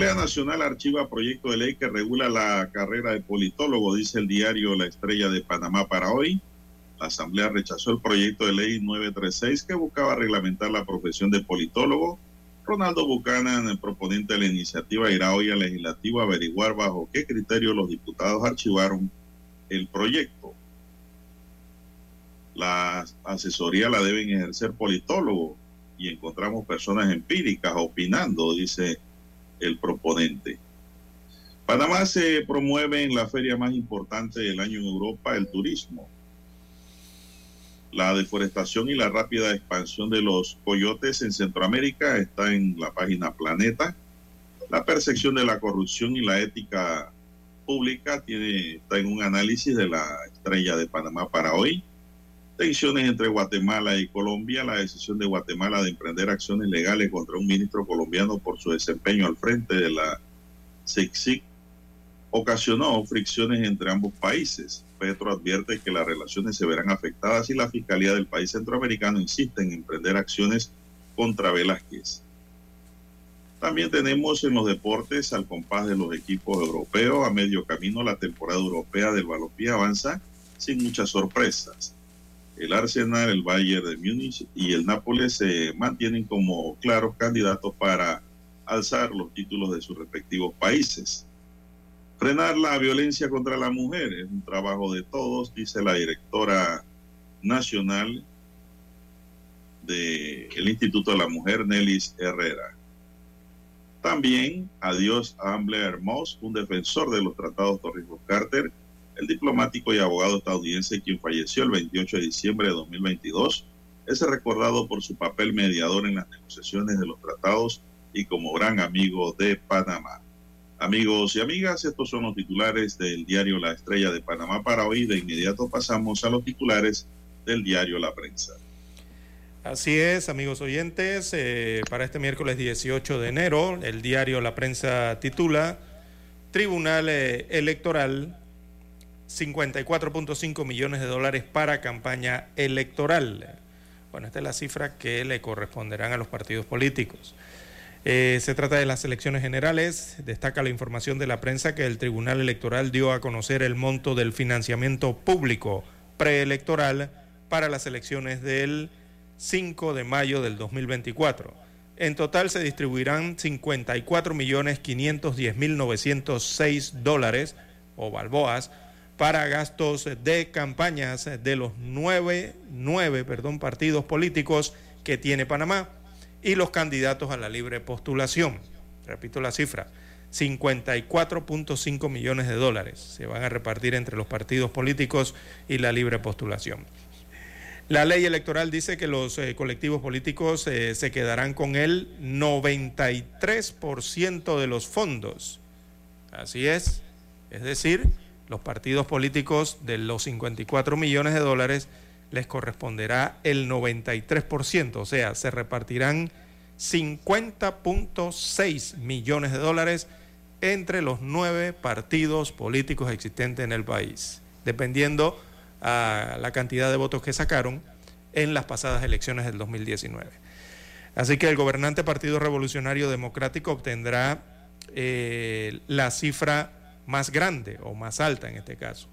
Asamblea Nacional archiva proyecto de ley que regula la carrera de politólogo, dice el diario La Estrella de Panamá para hoy. La Asamblea rechazó el proyecto de ley 936 que buscaba reglamentar la profesión de politólogo. Ronaldo Buchanan, el proponente de la iniciativa, irá hoy al legislativo a averiguar bajo qué criterio los diputados archivaron el proyecto. La asesoría la deben ejercer politólogos y encontramos personas empíricas opinando, dice el proponente. Panamá se promueve en la feria más importante del año en Europa, el turismo. La deforestación y la rápida expansión de los coyotes en Centroamérica está en la página Planeta. La percepción de la corrupción y la ética pública tiene, está en un análisis de la estrella de Panamá para hoy. Tensiones entre Guatemala y Colombia, la decisión de Guatemala de emprender acciones legales contra un ministro colombiano por su desempeño al frente de la SICSIC ocasionó fricciones entre ambos países. Petro advierte que las relaciones se verán afectadas si la Fiscalía del país centroamericano insiste en emprender acciones contra Velázquez. También tenemos en los deportes al compás de los equipos europeos. A medio camino la temporada europea del balompié avanza sin muchas sorpresas el Arsenal, el Bayern de Múnich y el Nápoles se mantienen como claros candidatos para alzar los títulos de sus respectivos países. Frenar la violencia contra la mujer es un trabajo de todos, dice la directora nacional del Instituto de la Mujer, Nelis Herrera. También adiós a Ambler Moss, un defensor de los tratados Torrijos-Carter, el diplomático y abogado estadounidense quien falleció el 28 de diciembre de 2022 es recordado por su papel mediador en las negociaciones de los tratados y como gran amigo de Panamá. Amigos y amigas, estos son los titulares del diario La Estrella de Panamá para hoy. De inmediato pasamos a los titulares del diario La Prensa. Así es, amigos oyentes, eh, para este miércoles 18 de enero, el diario La Prensa titula Tribunal eh, Electoral 54.5 millones de dólares para campaña electoral. Bueno, esta es la cifra que le corresponderán a los partidos políticos. Eh, se trata de las elecciones generales. Destaca la información de la prensa que el Tribunal Electoral dio a conocer el monto del financiamiento público preelectoral para las elecciones del 5 de mayo del 2024. En total se distribuirán 54.510.906 dólares o balboas para gastos de campañas de los nueve, nueve perdón, partidos políticos que tiene Panamá y los candidatos a la libre postulación. Repito la cifra, 54.5 millones de dólares se van a repartir entre los partidos políticos y la libre postulación. La ley electoral dice que los eh, colectivos políticos eh, se quedarán con el 93% de los fondos. Así es. Es decir, los partidos políticos de los 54 millones de dólares les corresponderá el 93%, o sea, se repartirán 50.6 millones de dólares entre los nueve partidos políticos existentes en el país, dependiendo a la cantidad de votos que sacaron en las pasadas elecciones del 2019. Así que el gobernante Partido Revolucionario Democrático obtendrá eh, la cifra más grande o más alta en este caso.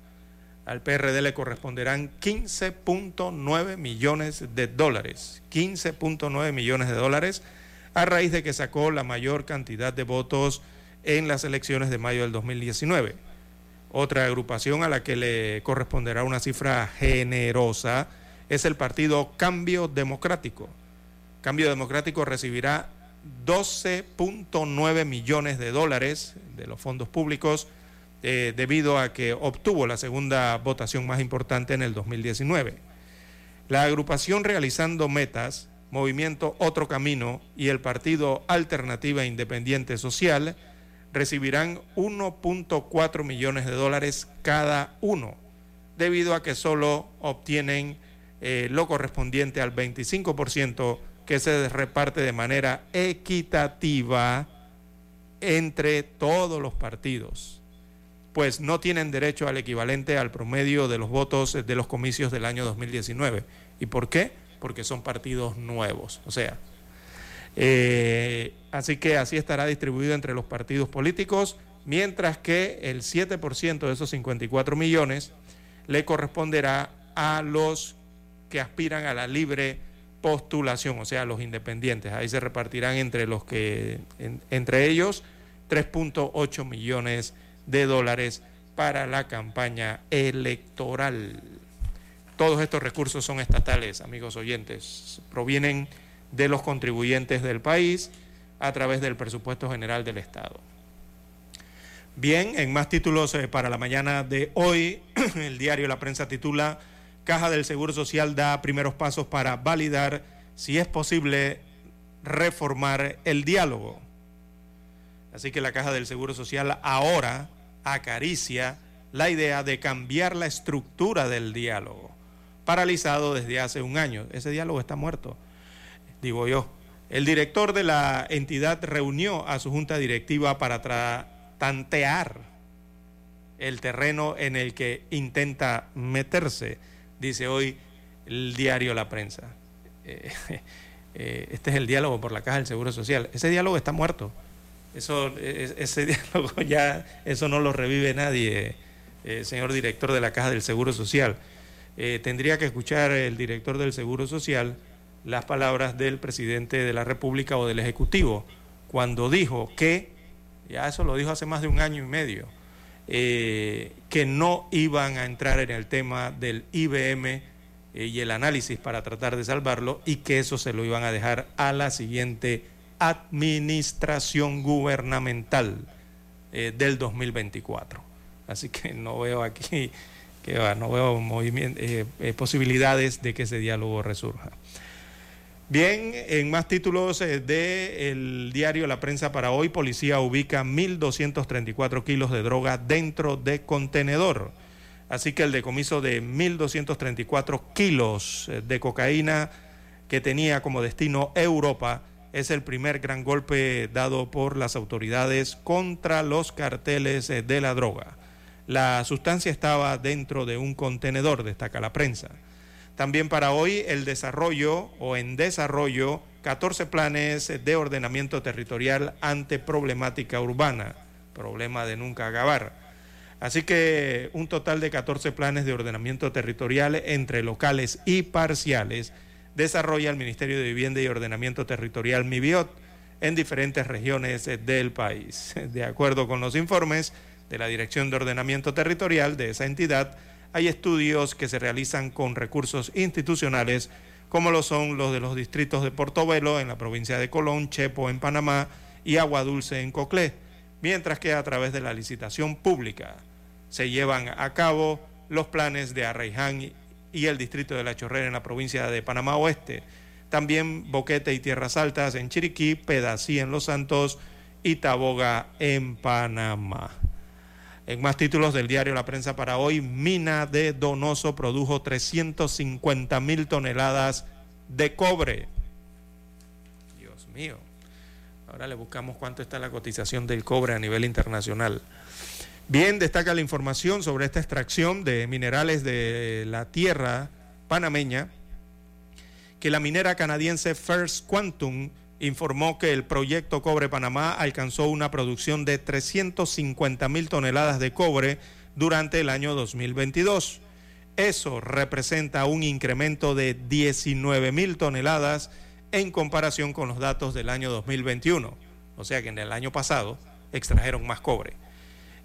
Al PRD le corresponderán 15.9 millones de dólares. 15.9 millones de dólares a raíz de que sacó la mayor cantidad de votos en las elecciones de mayo del 2019. Otra agrupación a la que le corresponderá una cifra generosa es el partido Cambio Democrático. Cambio Democrático recibirá 12.9 millones de dólares de los fondos públicos eh, debido a que obtuvo la segunda votación más importante en el 2019. La agrupación realizando metas, Movimiento Otro Camino y el Partido Alternativa Independiente Social recibirán 1.4 millones de dólares cada uno, debido a que solo obtienen eh, lo correspondiente al 25% que se reparte de manera equitativa entre todos los partidos, pues no tienen derecho al equivalente al promedio de los votos de los comicios del año 2019. ¿Y por qué? Porque son partidos nuevos. O sea, eh, así que así estará distribuido entre los partidos políticos, mientras que el 7% de esos 54 millones le corresponderá a los que aspiran a la libre postulación, o sea, los independientes. Ahí se repartirán entre los que, entre ellos, 3.8 millones de dólares para la campaña electoral. Todos estos recursos son estatales, amigos oyentes, provienen de los contribuyentes del país a través del presupuesto general del Estado. Bien, en más títulos eh, para la mañana de hoy, [clears throat] el diario La Prensa titula Caja del Seguro Social da primeros pasos para validar si es posible reformar el diálogo. Así que la Caja del Seguro Social ahora acaricia la idea de cambiar la estructura del diálogo, paralizado desde hace un año. Ese diálogo está muerto digo yo. El director de la entidad reunió a su junta directiva para tantear el terreno en el que intenta meterse, dice hoy el diario La Prensa. [laughs] Eh, eh, este es el diálogo por la Caja del Seguro Social. Ese diálogo está muerto. Eso, ese [laughs] diálogo ya, eso no lo revive nadie, eh, señor director de la Caja del Seguro Social. tendría que escuchar el director del Seguro Social las palabras del presidente de la República o del Ejecutivo, cuando dijo que, ya eso lo dijo hace más de un año y medio, eh, que no iban a entrar en el tema del IBM eh, y el análisis para tratar de salvarlo y que eso se lo iban a dejar a la siguiente administración gubernamental eh, del 2024. Así que no veo aquí, que no veo posibilidades de que ese diálogo resurja. Bien, en más títulos del eh, de diario La Prensa para hoy, policía ubica 1.234 kilos de droga dentro de contenedor. Así que el decomiso de 1.234 kilos eh, de cocaína que tenía como destino Europa es el primer gran golpe dado por las autoridades contra los carteles eh, de la droga. La sustancia estaba dentro de un contenedor, destaca la prensa. También para hoy el desarrollo o en desarrollo 14 planes de ordenamiento territorial ante problemática urbana, problema de nunca acabar. Así que un total de 14 planes de ordenamiento territorial entre locales y parciales desarrolla el Ministerio de Vivienda y Ordenamiento Territorial MIBIOT en diferentes regiones del país. [laughs] De acuerdo con los informes de la Dirección de Ordenamiento Territorial de esa entidad, hay estudios que se realizan con recursos institucionales, como lo son los de los distritos de Portobelo en la provincia de Colón, Chepo en Panamá y Agua Dulce en Coclé, mientras que a través de la licitación pública se llevan a cabo los planes de Arraiján y el distrito de La Chorrera en la provincia de Panamá Oeste. También Boquete y Tierras Altas en Chiriquí, Pedací en Los Santos y Taboga en Panamá. En más títulos del diario La Prensa para hoy, mina de Donoso produjo 350 mil toneladas de cobre. Dios mío. Ahora le buscamos cuánto está la cotización del cobre a nivel internacional. Bien, destaca la información sobre esta extracción de minerales de la tierra panameña, que la minera canadiense First Quantum informó que el proyecto Cobre Panamá alcanzó una producción de 350 mil toneladas de cobre durante el año 2022. Eso representa un incremento de 19 mil toneladas en comparación con los datos del año 2021. O sea que en el año pasado extrajeron más cobre.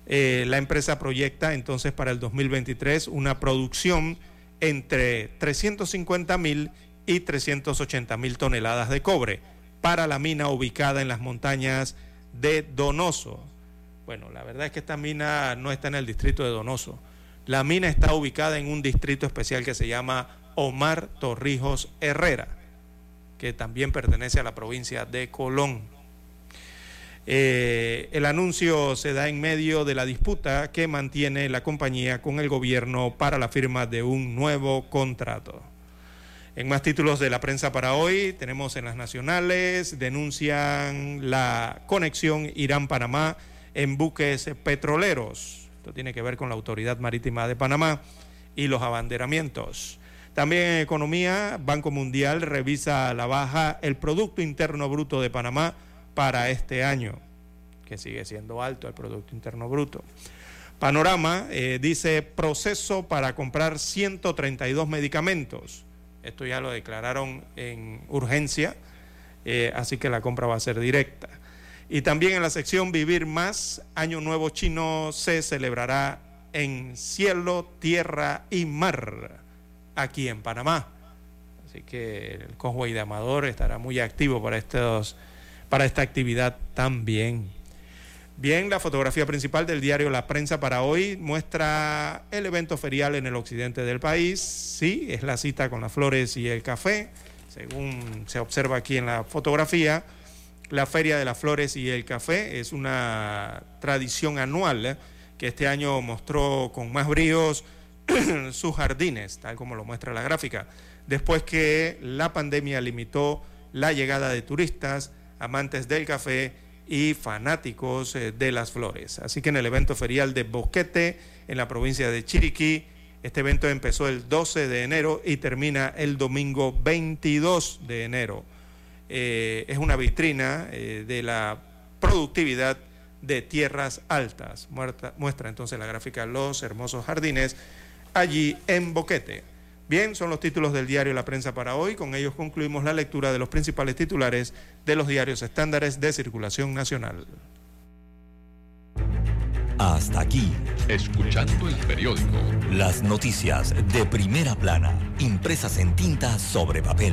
Eh, la empresa proyecta entonces para el 2023 una producción entre 350 mil y 380 mil toneladas de cobre para la mina ubicada en las montañas de Donoso. Bueno, la verdad es que esta mina no está en el distrito de Donoso. La mina está ubicada en un distrito especial que se llama Omar Torrijos Herrera que también pertenece a la provincia de Colón. Eh, el anuncio se da en medio de la disputa que mantiene la compañía con el gobierno para la firma de un nuevo contrato. En más títulos de la prensa para hoy, tenemos en las nacionales, denuncian la conexión Irán-Panamá en buques petroleros. Esto tiene que ver con la Autoridad Marítima de Panamá y los abanderamientos. También en economía, Banco Mundial revisa a la baja el Producto Interno Bruto de Panamá para este año, que sigue siendo alto el Producto Interno Bruto. Panorama eh, dice proceso para comprar 132 medicamentos. Esto ya lo declararon en urgencia, eh, así que la compra va a ser directa. Y también en la sección Vivir Más, Año Nuevo Chino se celebrará en cielo, tierra y mar aquí en Panamá. Así que el Conway de Amador estará muy activo para, estos, para esta actividad también. Bien, la fotografía principal del diario La Prensa para hoy muestra el evento ferial en el occidente del país. Sí, es la cita con las flores y el café, según se observa aquí en la fotografía. La Feria de las Flores y el Café es una tradición anual ¿eh? que este año mostró con más bríos [clears throat] sus jardines, tal como lo muestra la gráfica, después que la pandemia limitó la llegada de turistas, amantes del café y fanáticos eh, de las flores. Así que en el evento ferial de Boquete, en la provincia de Chiriquí, este evento empezó el 12 de enero y termina el domingo 22 de enero. Eh, es una vitrina eh, de la productividad de tierras altas. muestra entonces la gráfica los hermosos jardines allí en Boquete. Bien, son los títulos del diario La Prensa para hoy. Con ellos concluimos la lectura de los principales titulares de los diarios estándares de circulación nacional. Hasta aquí, escuchando el periódico. Las noticias de primera plana, impresas en tinta sobre papel.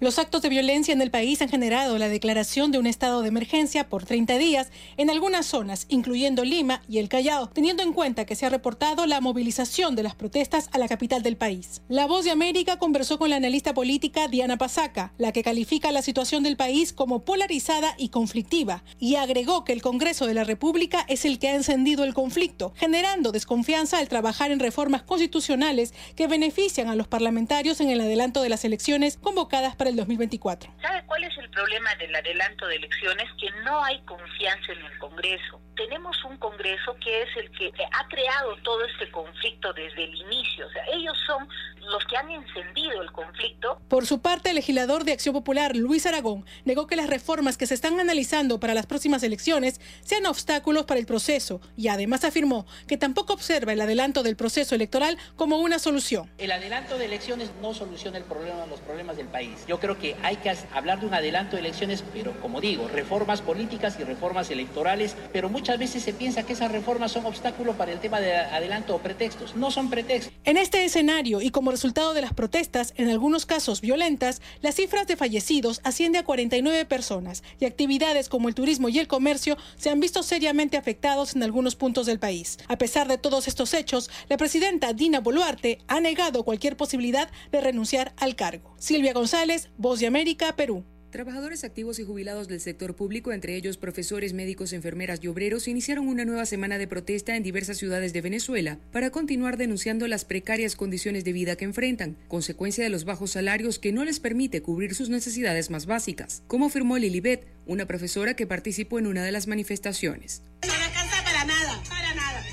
Los actos de violencia en el país han generado la declaración de un estado de emergencia por 30 días en algunas zonas, incluyendo Lima y el Callao, teniendo en cuenta que se ha reportado la movilización de las protestas a la capital del país. La Voz de América conversó con la analista política Diana Pasaca, la que califica la situación del país como polarizada y conflictiva, y agregó que el Congreso de la República es el que ha encendido el conflicto, generando desconfianza al trabajar en reformas constitucionales que benefician a los parlamentarios en el adelanto de las elecciones convocadas para el 2024. ¿Sabe cuál es el problema del adelanto de elecciones? Que no hay confianza en el Congreso. Tenemos un Congreso que es el que ha creado todo este conflicto desde el inicio. O sea, ellos son los que han encendido el conflicto. Por su parte, el legislador de Acción Popular, Luis Aragón, negó que las reformas que se están analizando para las próximas elecciones sean obstáculos para el proceso y además afirmó que tampoco observa el adelanto del proceso electoral como una solución. El adelanto de elecciones no soluciona el problema, los problemas del país. Yo creo que hay que hablar de un adelanto de elecciones, pero como digo, reformas políticas y reformas electorales, pero muchas veces se piensa que esas reformas son obstáculos para el tema de adelanto o pretextos. No son pretextos. En este escenario y como resultado de las protestas, en algunos casos violentas, las cifras de fallecidos asciende a 49 personas y actividades como el turismo y el comercio se han visto seriamente afectados en algunos puntos del país. A pesar de todos estos hechos, la presidenta Dina Boluarte ha negado cualquier posibilidad de renunciar al cargo. Silvia González, Voz de América, Perú. Trabajadores activos y jubilados del sector público, entre ellos profesores, médicos, enfermeras y obreros, iniciaron una nueva semana de protesta en diversas ciudades de Venezuela para continuar denunciando las precarias condiciones de vida que enfrentan, consecuencia de los bajos salarios que no les permite cubrir sus necesidades más básicas, como afirmó Lilibet, una profesora que participó en una de las manifestaciones. No para nada, para nada.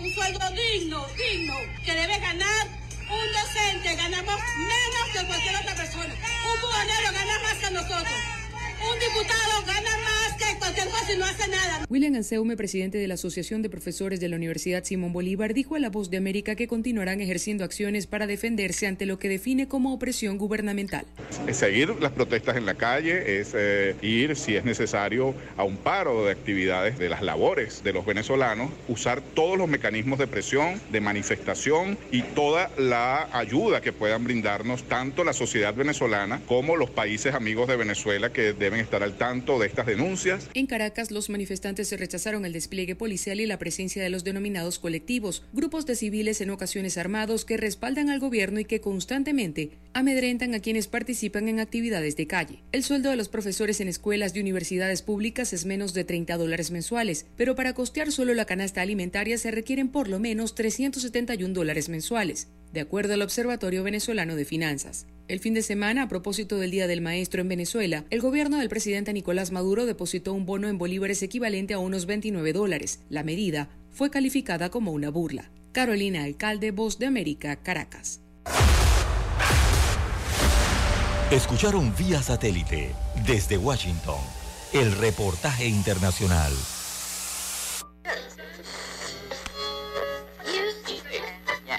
Un sueldo digno, digno, que debe ganar un docente ganamos menos que cualquier otra persona. Un buhonero gana más que nosotros. Un diputado gana más que cualquier cosa y no hace nada. William Anseume, presidente de la Asociación de Profesores de la Universidad Simón Bolívar, dijo a La Voz de América que continuarán ejerciendo acciones para defenderse ante lo que define como opresión gubernamental. Es seguir las protestas en la calle, es eh, ir, si es necesario, a un paro de actividades de las labores de los venezolanos, usar todos los mecanismos de presión, de manifestación y toda la ayuda que puedan brindarnos tanto la sociedad venezolana como los países amigos de Venezuela que deben estar al tanto de estas denuncias. En Caracas, los manifestantes se rechazaron el despliegue policial y la presencia de los denominados colectivos, grupos de civiles en ocasiones armados que respaldan al gobierno y que constantemente amedrentan a quienes participan en actividades de calle. El sueldo de los profesores en escuelas de universidades públicas es menos de 30 dólares mensuales, pero para costear solo la canasta alimentaria se requieren por lo menos 371 dólares mensuales, de acuerdo al Observatorio Venezolano de Finanzas. El fin de semana, a propósito del Día del Maestro en Venezuela, el gobierno del presidente Nicolás Maduro depositó un bono en bolívares equivalente a unos 29 dólares. La medida fue calificada como una burla. Carolina Alcalde, Voz de América, Caracas. Escucharon vía satélite desde Washington el reportaje internacional.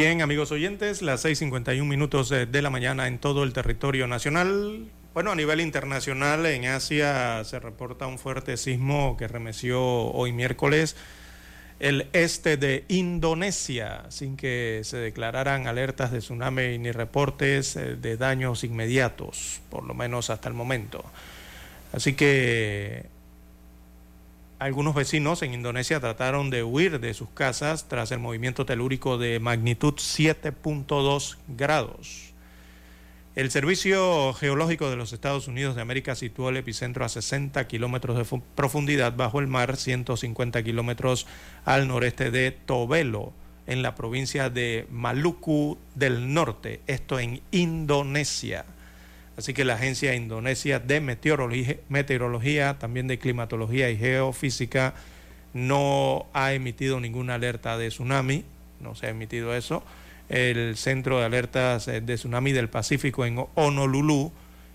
Bien, amigos oyentes, las 6:51 minutos de, la mañana en todo el territorio nacional. Bueno, a nivel internacional, en Asia se reporta un fuerte sismo que remeció hoy miércoles el este de Indonesia, sin que se declararan alertas de tsunami ni reportes eh, de daños inmediatos, por lo menos hasta el momento. Así que algunos vecinos en Indonesia trataron de huir de sus casas tras el movimiento telúrico de magnitud 7.2 grados. El Servicio Geológico de los Estados Unidos de América situó el epicentro a 60 kilómetros de fu- profundidad bajo el mar, 150 kilómetros al noreste de Tobelo, en la provincia de Maluku del Norte, esto en Indonesia. Así que la Agencia Indonesia de Meteorología, también de Climatología y Geofísica, no ha emitido ninguna alerta de tsunami, no se ha emitido eso. El Centro de Alertas eh, de Tsunami del Pacífico en Honolulu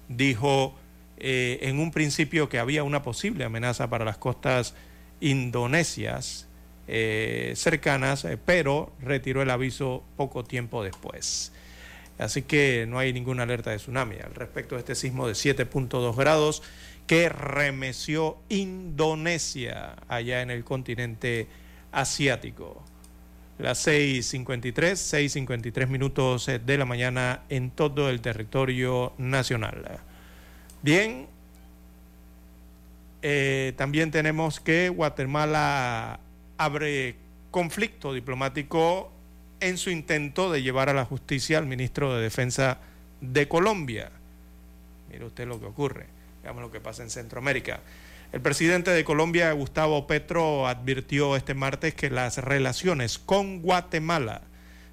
dijo eh, en un principio que había una posible amenaza para las costas indonesias eh, cercanas, pero retiró el aviso poco tiempo después. Así que no hay ninguna alerta de tsunami al respecto de este sismo de 7.2 grados que remeció Indonesia allá en el continente asiático. Las 6.53, 6.53 minutos de la mañana en todo el territorio nacional. Bien, eh, también tenemos que Guatemala abre conflicto diplomático en su intento de llevar a la justicia al ministro de Defensa de Colombia. Mire usted lo que ocurre, veamos lo que pasa en Centroamérica. El presidente de Colombia, Gustavo Petro, advirtió este martes que las relaciones con Guatemala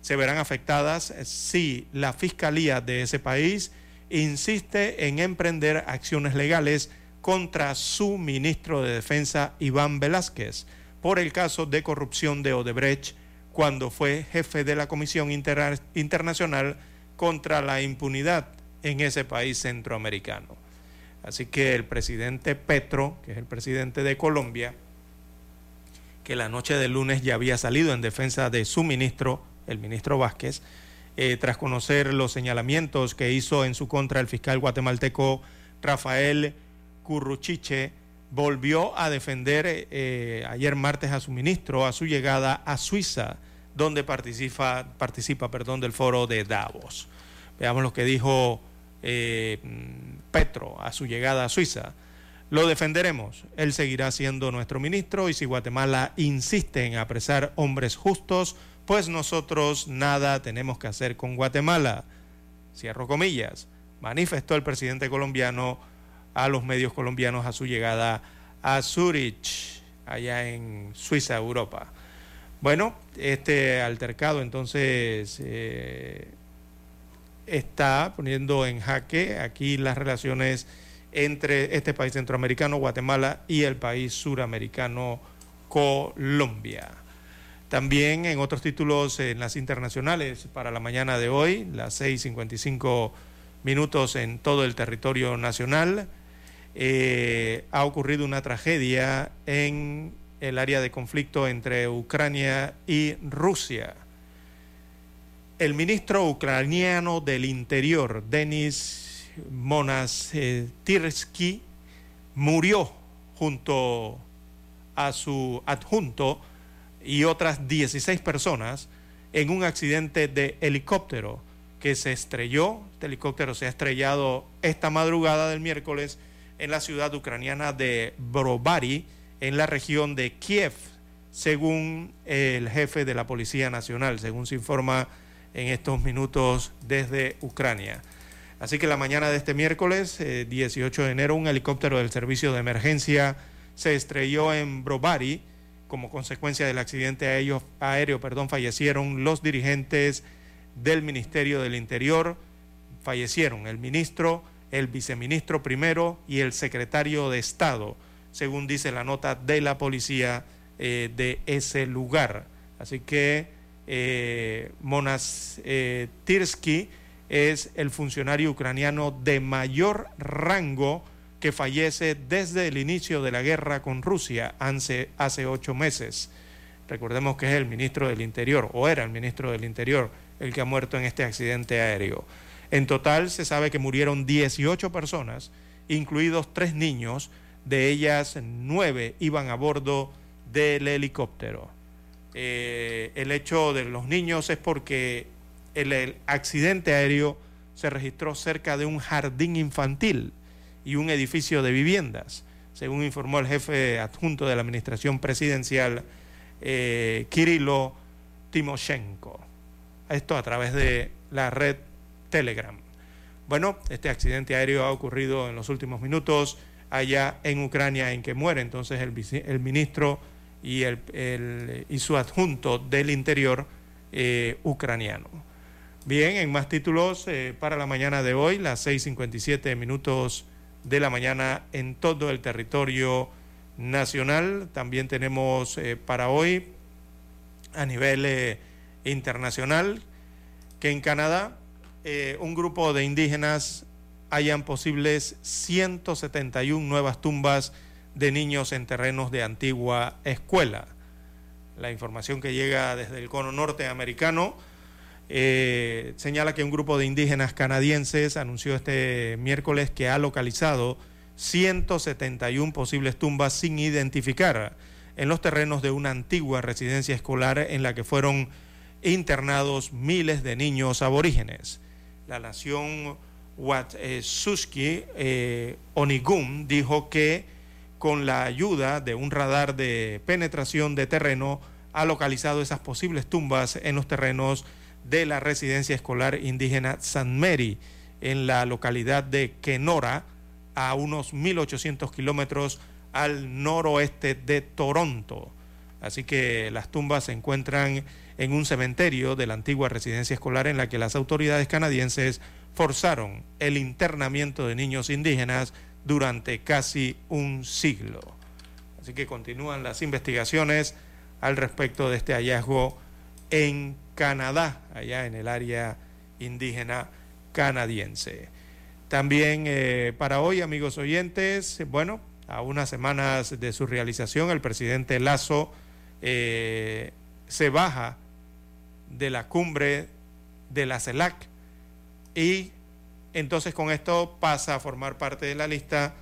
se verán afectadas si la fiscalía de ese país insiste en emprender acciones legales contra su ministro de Defensa, Iván Velázquez, por el caso de corrupción de Odebrecht cuando fue jefe de la Comisión Interna- Internacional contra la Impunidad en ese país centroamericano. Así que el presidente Petro, que es el presidente de Colombia, que la noche del lunes ya había salido en defensa de su ministro, el ministro Vázquez, eh, tras conocer los señalamientos que hizo en su contra el fiscal guatemalteco Rafael Curruchiche, volvió a defender eh, ayer martes a su ministro a su llegada a Suiza, donde participa, participa perdón, del foro de Davos. Veamos lo que dijo eh, Petro a su llegada a Suiza. Lo defenderemos. Él seguirá siendo nuestro ministro y si Guatemala insiste en apresar hombres justos, pues nosotros nada tenemos que hacer con Guatemala. Cierro comillas. Manifestó el presidente colombiano a los medios colombianos a su llegada a Zurich, allá en Suiza, Europa. Bueno, este altercado entonces eh, está poniendo en jaque aquí las relaciones entre este país centroamericano, Guatemala, y el país suramericano, Colombia. También en otros títulos en las internacionales para la mañana de hoy, las 6.55 minutos en todo el territorio nacional, eh, ha ocurrido una tragedia en el área de conflicto entre Ucrania y Rusia. El ministro ucraniano del Interior, Denis Monastirsky, murió junto a su adjunto y otras 16 personas en un accidente de helicóptero que se estrelló. Este helicóptero se ha estrellado esta madrugada del miércoles en la ciudad ucraniana de Brovary, en la región de Kiev, según el jefe de la Policía Nacional, según se informa en estos minutos desde Ucrania. Así que la mañana de este miércoles, eh, 18 de enero, un helicóptero del servicio de emergencia se estrelló en Brovary. Como consecuencia del accidente aéreo, aéreo perdón, fallecieron los dirigentes del Ministerio del Interior, fallecieron el ministro, el viceministro primero y el secretario de Estado, según dice la nota de la policía eh, de ese lugar. Así que eh, Monas eh, Tirsky es el funcionario ucraniano de mayor rango que fallece desde el inicio de la guerra con Rusia hace, hace ocho meses. Recordemos que es el ministro del Interior, o era el ministro del Interior, el que ha muerto en este accidente aéreo. En total se sabe que murieron 18 personas, incluidos tres niños, de ellas nueve iban a bordo del helicóptero. Eh, el hecho de los niños es porque el, accidente aéreo se registró cerca de un jardín infantil y un edificio de viviendas, según informó el jefe adjunto de la administración presidencial, eh, Kirilo Timoshenko. Esto a través de la red Telegram. Bueno, este accidente aéreo ha ocurrido en los últimos minutos allá en Ucrania, en que muere entonces el, el ministro y, el, el- y su adjunto del interior eh, ucraniano. Bien, en más títulos eh, para la mañana de hoy, las 6.57 minutos de la mañana en todo el territorio nacional. También tenemos eh, para hoy a nivel internacional que en Canadá eh, un grupo de indígenas hayan posibles 171 nuevas tumbas de niños en terrenos de antigua escuela. La información que llega desde el cono norteamericano eh, señala que un grupo de indígenas canadienses anunció este miércoles que ha localizado 171 posibles tumbas sin identificar en los terrenos de una antigua residencia escolar en la que fueron internados miles de niños aborígenes. La nación Watususki eh, Onigum dijo que con la ayuda de un radar de penetración de terreno ha localizado esas posibles tumbas en los terrenos de la residencia escolar indígena San Mary en la localidad de Kenora, a unos 1.800 kilómetros al noroeste de Toronto. Así que las tumbas se encuentran en un cementerio de la antigua residencia escolar en la que las autoridades canadienses forzaron el internamiento de niños indígenas durante casi un siglo. Así que continúan las investigaciones al respecto de este hallazgo en Canadá, allá en el área indígena canadiense. También eh, para hoy, amigos oyentes, bueno, a unas semanas de su realización, el presidente Lazo eh, se baja de la cumbre de la CELAC y entonces con esto pasa a formar parte de la lista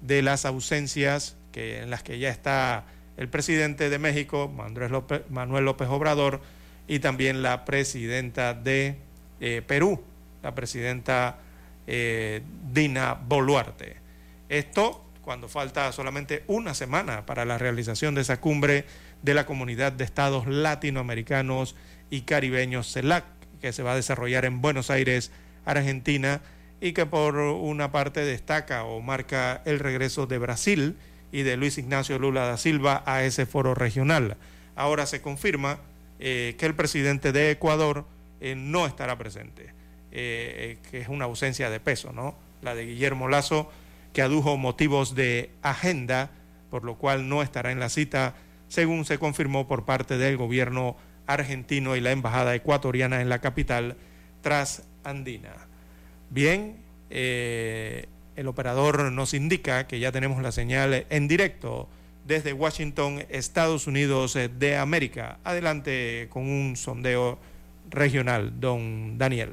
de las ausencias que, en las que ya está el presidente de México, López, Manuel López Obrador, y también la presidenta de eh, Perú, la presidenta eh, Dina Boluarte. Esto cuando falta solamente una semana para la realización de esa cumbre de la Comunidad de Estados Latinoamericanos y Caribeños CELAC, que se va a desarrollar en Buenos Aires, Argentina, y que por una parte destaca o marca el regreso de Brasil y de Luis Ignacio Lula da Silva a ese foro regional. Ahora se confirma eh, que el presidente de Ecuador eh, no estará presente, eh, que es una ausencia de peso, ¿no? La de Guillermo Lazo, que adujo motivos de agenda, por lo cual no estará en la cita, según se confirmó por parte del gobierno argentino y la embajada ecuatoriana en la capital trasandina. Bien, eh, el operador nos indica que ya tenemos la señal en directo desde Washington, Estados Unidos eh, de América. Adelante con un sondeo regional, don Daniel.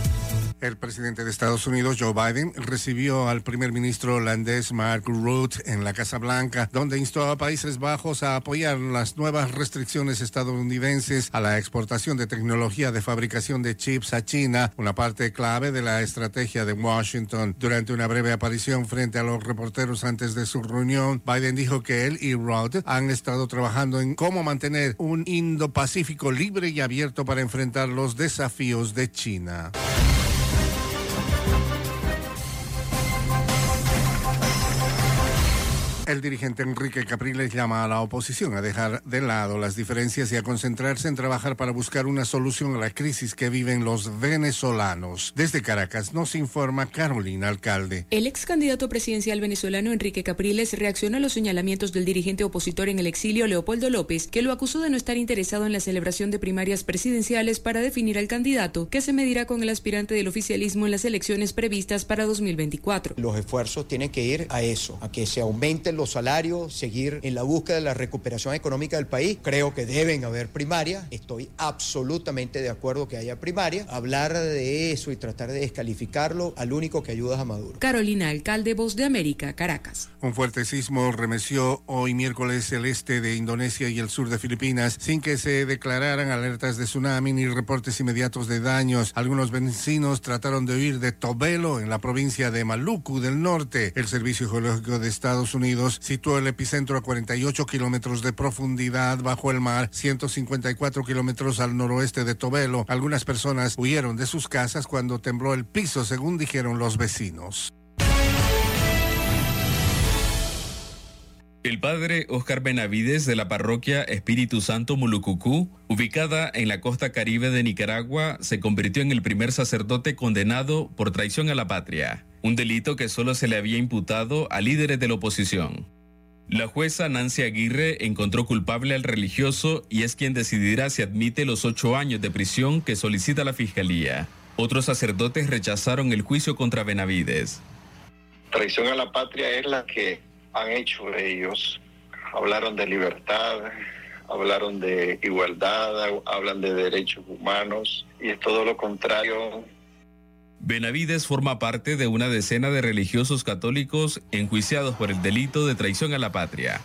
El presidente de Estados Unidos, Joe Biden, recibió al primer ministro holandés Mark Rutte en la Casa Blanca, donde instó a Países Bajos a apoyar las nuevas restricciones estadounidenses a la exportación de tecnología de fabricación de chips a China, una parte clave de la estrategia de Washington. Durante una breve aparición frente a los reporteros antes de su reunión, Biden dijo que él y Rutte han estado trabajando en cómo mantener un Indo-Pacífico libre y abierto para enfrentar los desafíos de China. El dirigente Enrique Capriles llama a la oposición a dejar de lado las diferencias y a concentrarse en trabajar para buscar una solución a la crisis que viven los venezolanos. Desde Caracas nos informa Carolina Alcalde. El ex candidato presidencial venezolano Enrique Capriles reaccionó a los señalamientos del dirigente opositor en el exilio Leopoldo López, que lo acusó de no estar interesado en la celebración de primarias presidenciales para definir al candidato, que se medirá con el aspirante del oficialismo en las elecciones previstas para 2024. Los esfuerzos tienen que ir a eso, a que se aumenten los salarios, seguir en la búsqueda de la recuperación económica del país. Creo que deben haber primaria. Estoy absolutamente de acuerdo que haya primaria. Hablar de eso y tratar de descalificarlo al único que ayuda es a Maduro. Carolina Alcalde, Voz de América, Caracas. Un fuerte sismo remeció hoy miércoles el este de Indonesia y el sur de Filipinas sin que se declararan alertas de tsunami ni reportes inmediatos de daños. Algunos vecinos trataron de huir de Tobelo en la provincia de Maluku del norte. El Servicio Geológico de Estados Unidos situó el epicentro a 48 kilómetros de profundidad bajo el mar, 154 kilómetros al noroeste de Tobelo. Algunas personas huyeron de sus casas cuando tembló el piso, según dijeron los vecinos. El padre Oscar Benavides de la parroquia Espíritu Santo Mulucucú, ubicada en la costa caribe de Nicaragua, se convirtió en el primer sacerdote condenado por traición a la patria, un delito que solo se le había imputado a líderes de la oposición. La jueza Nancy Aguirre encontró culpable al religioso y es quien decidirá si admite los ocho años de prisión que solicita la fiscalía. Otros sacerdotes rechazaron el juicio contra Benavides. Traición a la patria es la que han hecho ellos. Hablaron de libertad, hablaron de igualdad, hablan de derechos humanos y es todo lo contrario. Benavides forma parte de una decena de religiosos católicos enjuiciados por el delito de traición a la patria.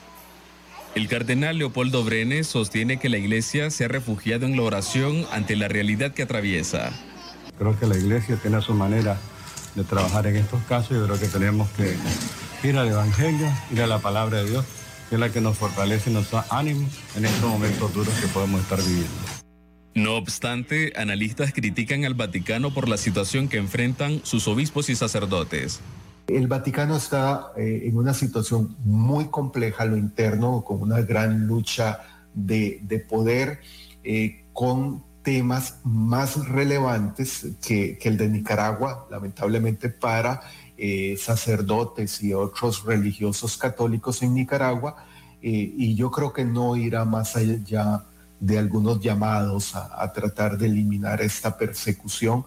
El cardenal Leopoldo Brenes sostiene que la iglesia se ha refugiado en la oración ante la realidad que atraviesa. Creo que la iglesia tiene su manera de trabajar en estos casos. Yo creo que tenemos que ir al Evangelio, ir a la palabra de Dios, que es la que nos fortalece y nos da ánimo en estos momentos duros que podemos estar viviendo. No obstante, analistas critican al Vaticano por la situación que enfrentan sus obispos y sacerdotes. El Vaticano está eh, en una situación muy compleja a lo interno, con una gran lucha de, de poder, eh, con temas más relevantes que, que el de Nicaragua, lamentablemente para eh, sacerdotes y otros religiosos católicos en Nicaragua, eh, y yo creo que no irá más allá de algunos llamados a, a tratar de eliminar esta persecución.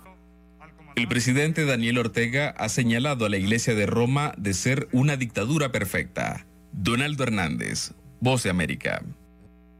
El presidente Daniel Ortega ha señalado a la Iglesia de Roma de ser una dictadura perfecta. Donaldo Hernández, Voz de América.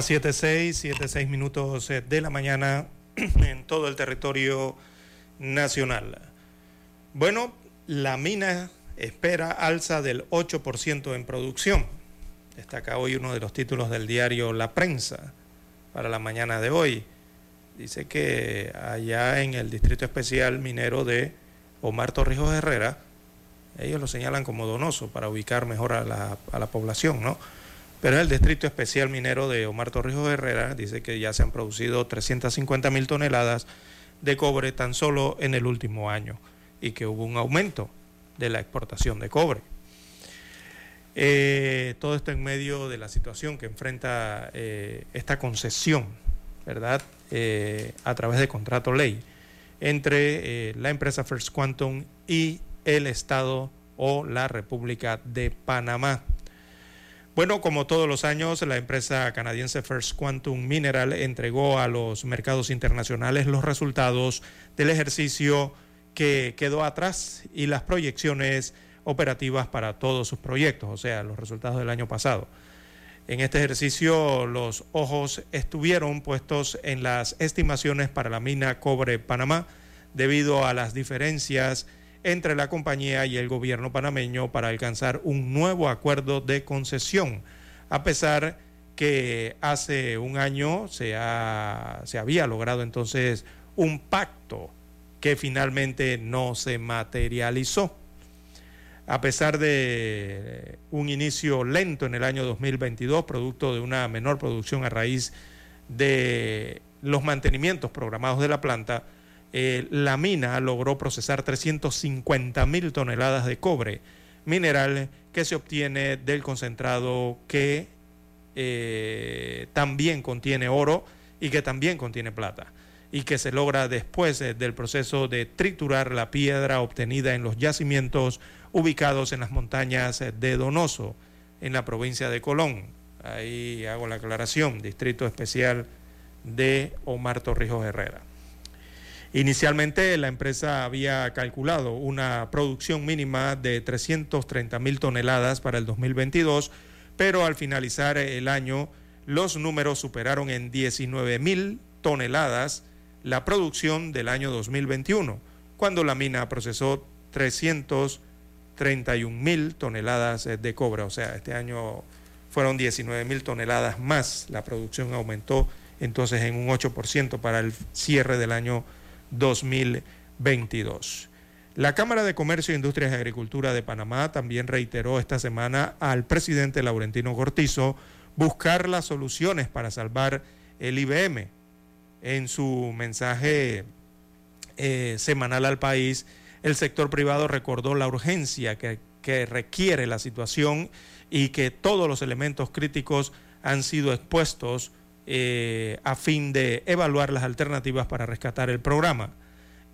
Las 7.6, 7.6 minutos eh, de la mañana [clears throat] en todo el territorio nacional. Bueno, la mina espera alza del 8% en producción. Destaca hoy uno de los títulos del diario La Prensa para la mañana de hoy. Dice que allá en el Distrito Especial Minero de Omar Torrijos Herrera, ellos lo señalan como donoso para ubicar mejor a la, a la población, ¿no? Pero el Distrito Especial Minero de Omar Torrijos Herrera dice que ya se han producido 350 mil toneladas de cobre tan solo en el último año y que hubo un aumento de la exportación de cobre. Eh, todo esto en medio de la situación que enfrenta eh, esta concesión, ¿verdad? Eh, a través de contrato ley entre la empresa First Quantum y el Estado o la República de Panamá. Bueno, como todos los años, la empresa canadiense First Quantum Mineral entregó a los mercados internacionales los resultados del ejercicio que quedó atrás y las proyecciones operativas para todos sus proyectos, o sea, los resultados del año pasado. En este ejercicio los ojos estuvieron puestos en las estimaciones para la mina Cobre Panamá debido a las diferencias entre la compañía y el gobierno panameño para alcanzar un nuevo acuerdo de concesión, a pesar que hace un año se, se había logrado entonces un pacto que finalmente no se materializó. A pesar de un inicio lento en el año 2022, producto de una menor producción a raíz de los mantenimientos programados de la planta, eh, la mina logró procesar 350 mil toneladas de cobre, mineral que se obtiene del concentrado que eh, también contiene oro y que también contiene plata y que se logra después eh, del proceso de triturar la piedra obtenida en los yacimientos ubicados en las montañas de Donoso, en la provincia de Colón. Ahí hago la aclaración, Distrito Especial de Omar Torrijos Herrera. Inicialmente la empresa había calculado una producción mínima de 330 mil toneladas para el 2022, pero al finalizar el año los números superaron en 19 mil toneladas la producción del año 2021, cuando la mina procesó 331 mil toneladas de cobre. O sea, este año fueron 19 mil toneladas más. La producción aumentó entonces en un 8% para el cierre del año 2022. La Cámara de Comercio, Industrias y Agricultura de Panamá también reiteró esta semana al presidente Laurentino Cortizo buscar las soluciones para salvar el IBM. En su mensaje eh, semanal al país, el sector privado recordó la urgencia que, que requiere la situación y que todos los elementos críticos han sido expuestos eh, a fin de evaluar las alternativas para rescatar el programa.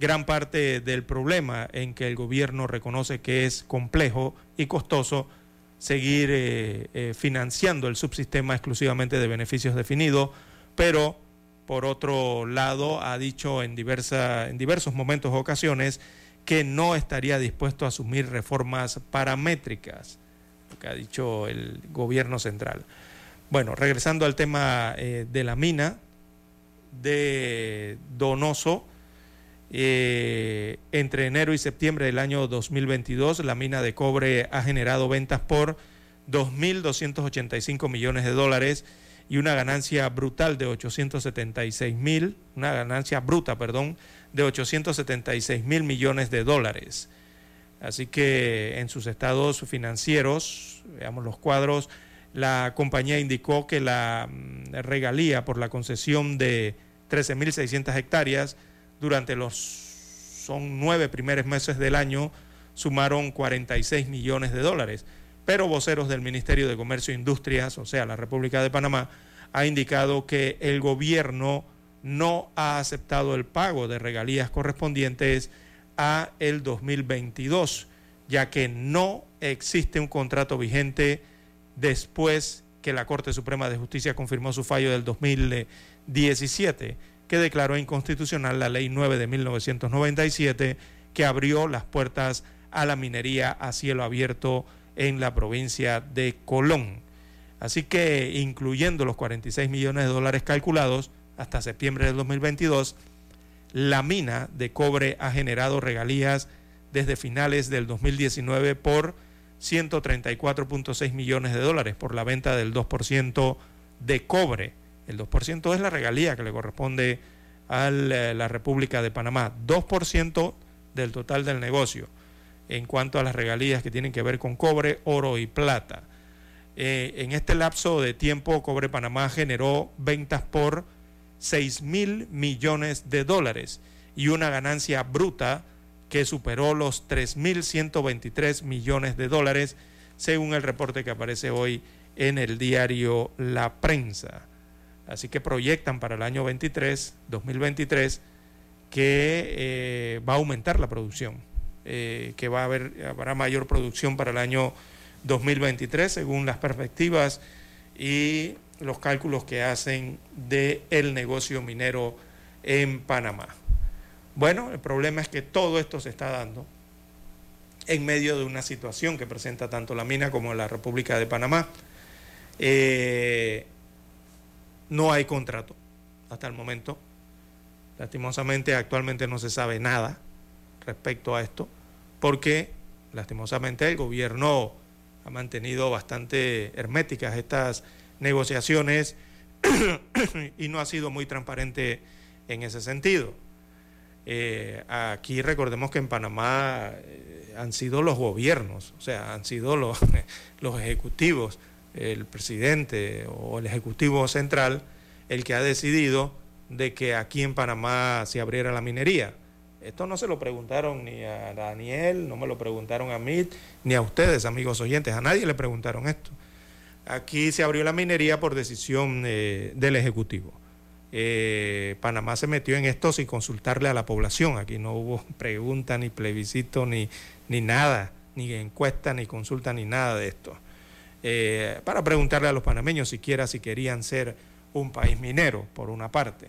Gran parte del problema en que el gobierno reconoce que es complejo y costoso seguir eh, eh, financiando el subsistema exclusivamente de beneficios definidos, pero por otro lado ha dicho en, en diversos momentos o ocasiones que no estaría dispuesto a asumir reformas paramétricas, lo que ha dicho el gobierno central. Bueno, regresando al tema eh, de la mina de Donoso, eh, entre enero y septiembre del año 2022, la mina de cobre ha generado ventas por 2.285 millones de dólares y una ganancia brutal de 876 mil, una ganancia bruta, perdón, de 876 mil millones de dólares. Así que en sus estados financieros, veamos los cuadros, la compañía indicó que la mm, regalía por la concesión de 13.600 hectáreas durante los son nueve primeros meses del año sumaron 46 millones de dólares. Pero voceros del Ministerio de Comercio e Industrias, o sea, la República de Panamá, ha indicado que el gobierno no ha aceptado el pago de regalías correspondientes a el 2022, ya que no existe un contrato vigente después que la Corte Suprema de Justicia confirmó su fallo del 2017, que declaró inconstitucional la Ley 9 de 1997, que abrió las puertas a la minería a cielo abierto en la provincia de Colón. Así que incluyendo los 46 millones de dólares calculados hasta septiembre del 2022, la mina de cobre ha generado regalías desde finales del 2019 por 134.6 millones de dólares por la venta del 2% de cobre. El 2% es la regalía que le corresponde a la República de Panamá. 2% del total del negocio en cuanto a las regalías que tienen que ver con cobre, oro y plata. Eh, en este lapso de tiempo, Cobre Panamá generó ventas por 6 mil millones de dólares y una ganancia bruta que superó los 3.123 millones de dólares, según el reporte que aparece hoy en el diario La Prensa. Así que proyectan para el año 23, 2023, que eh, va a aumentar la producción, eh, que va a haber habrá mayor producción para el año 2023, según las perspectivas y los cálculos que hacen del el negocio minero en Panamá. Bueno, el problema es que todo esto se está dando en medio de una situación que presenta tanto la mina como la República de Panamá. Eh, no hay contrato hasta el momento. Lastimosamente, actualmente no se sabe nada respecto a esto, porque lastimosamente el gobierno ha mantenido bastante herméticas estas negociaciones [clears throat] y no ha sido muy transparente en ese sentido. Eh, aquí recordemos que en Panamá eh, han sido los gobiernos, o sea, han sido [laughs] los, ejecutivos, el presidente o el ejecutivo central, el que ha decidido de que aquí en Panamá se abriera la minería. Esto no se lo preguntaron ni a Daniel, no me lo preguntaron a mí, ni a ustedes, amigos oyentes, a nadie le preguntaron esto. Aquí se abrió la minería por decisión eh, del Ejecutivo. Eh, Panamá se metió en esto sin consultarle a la población. Aquí no hubo [laughs] pregunta, ni plebiscito, ni, ni nada, ni encuesta, ni consulta, ni nada de esto. Eh, para preguntarle a los panameños siquiera si querían ser un país minero, por una parte.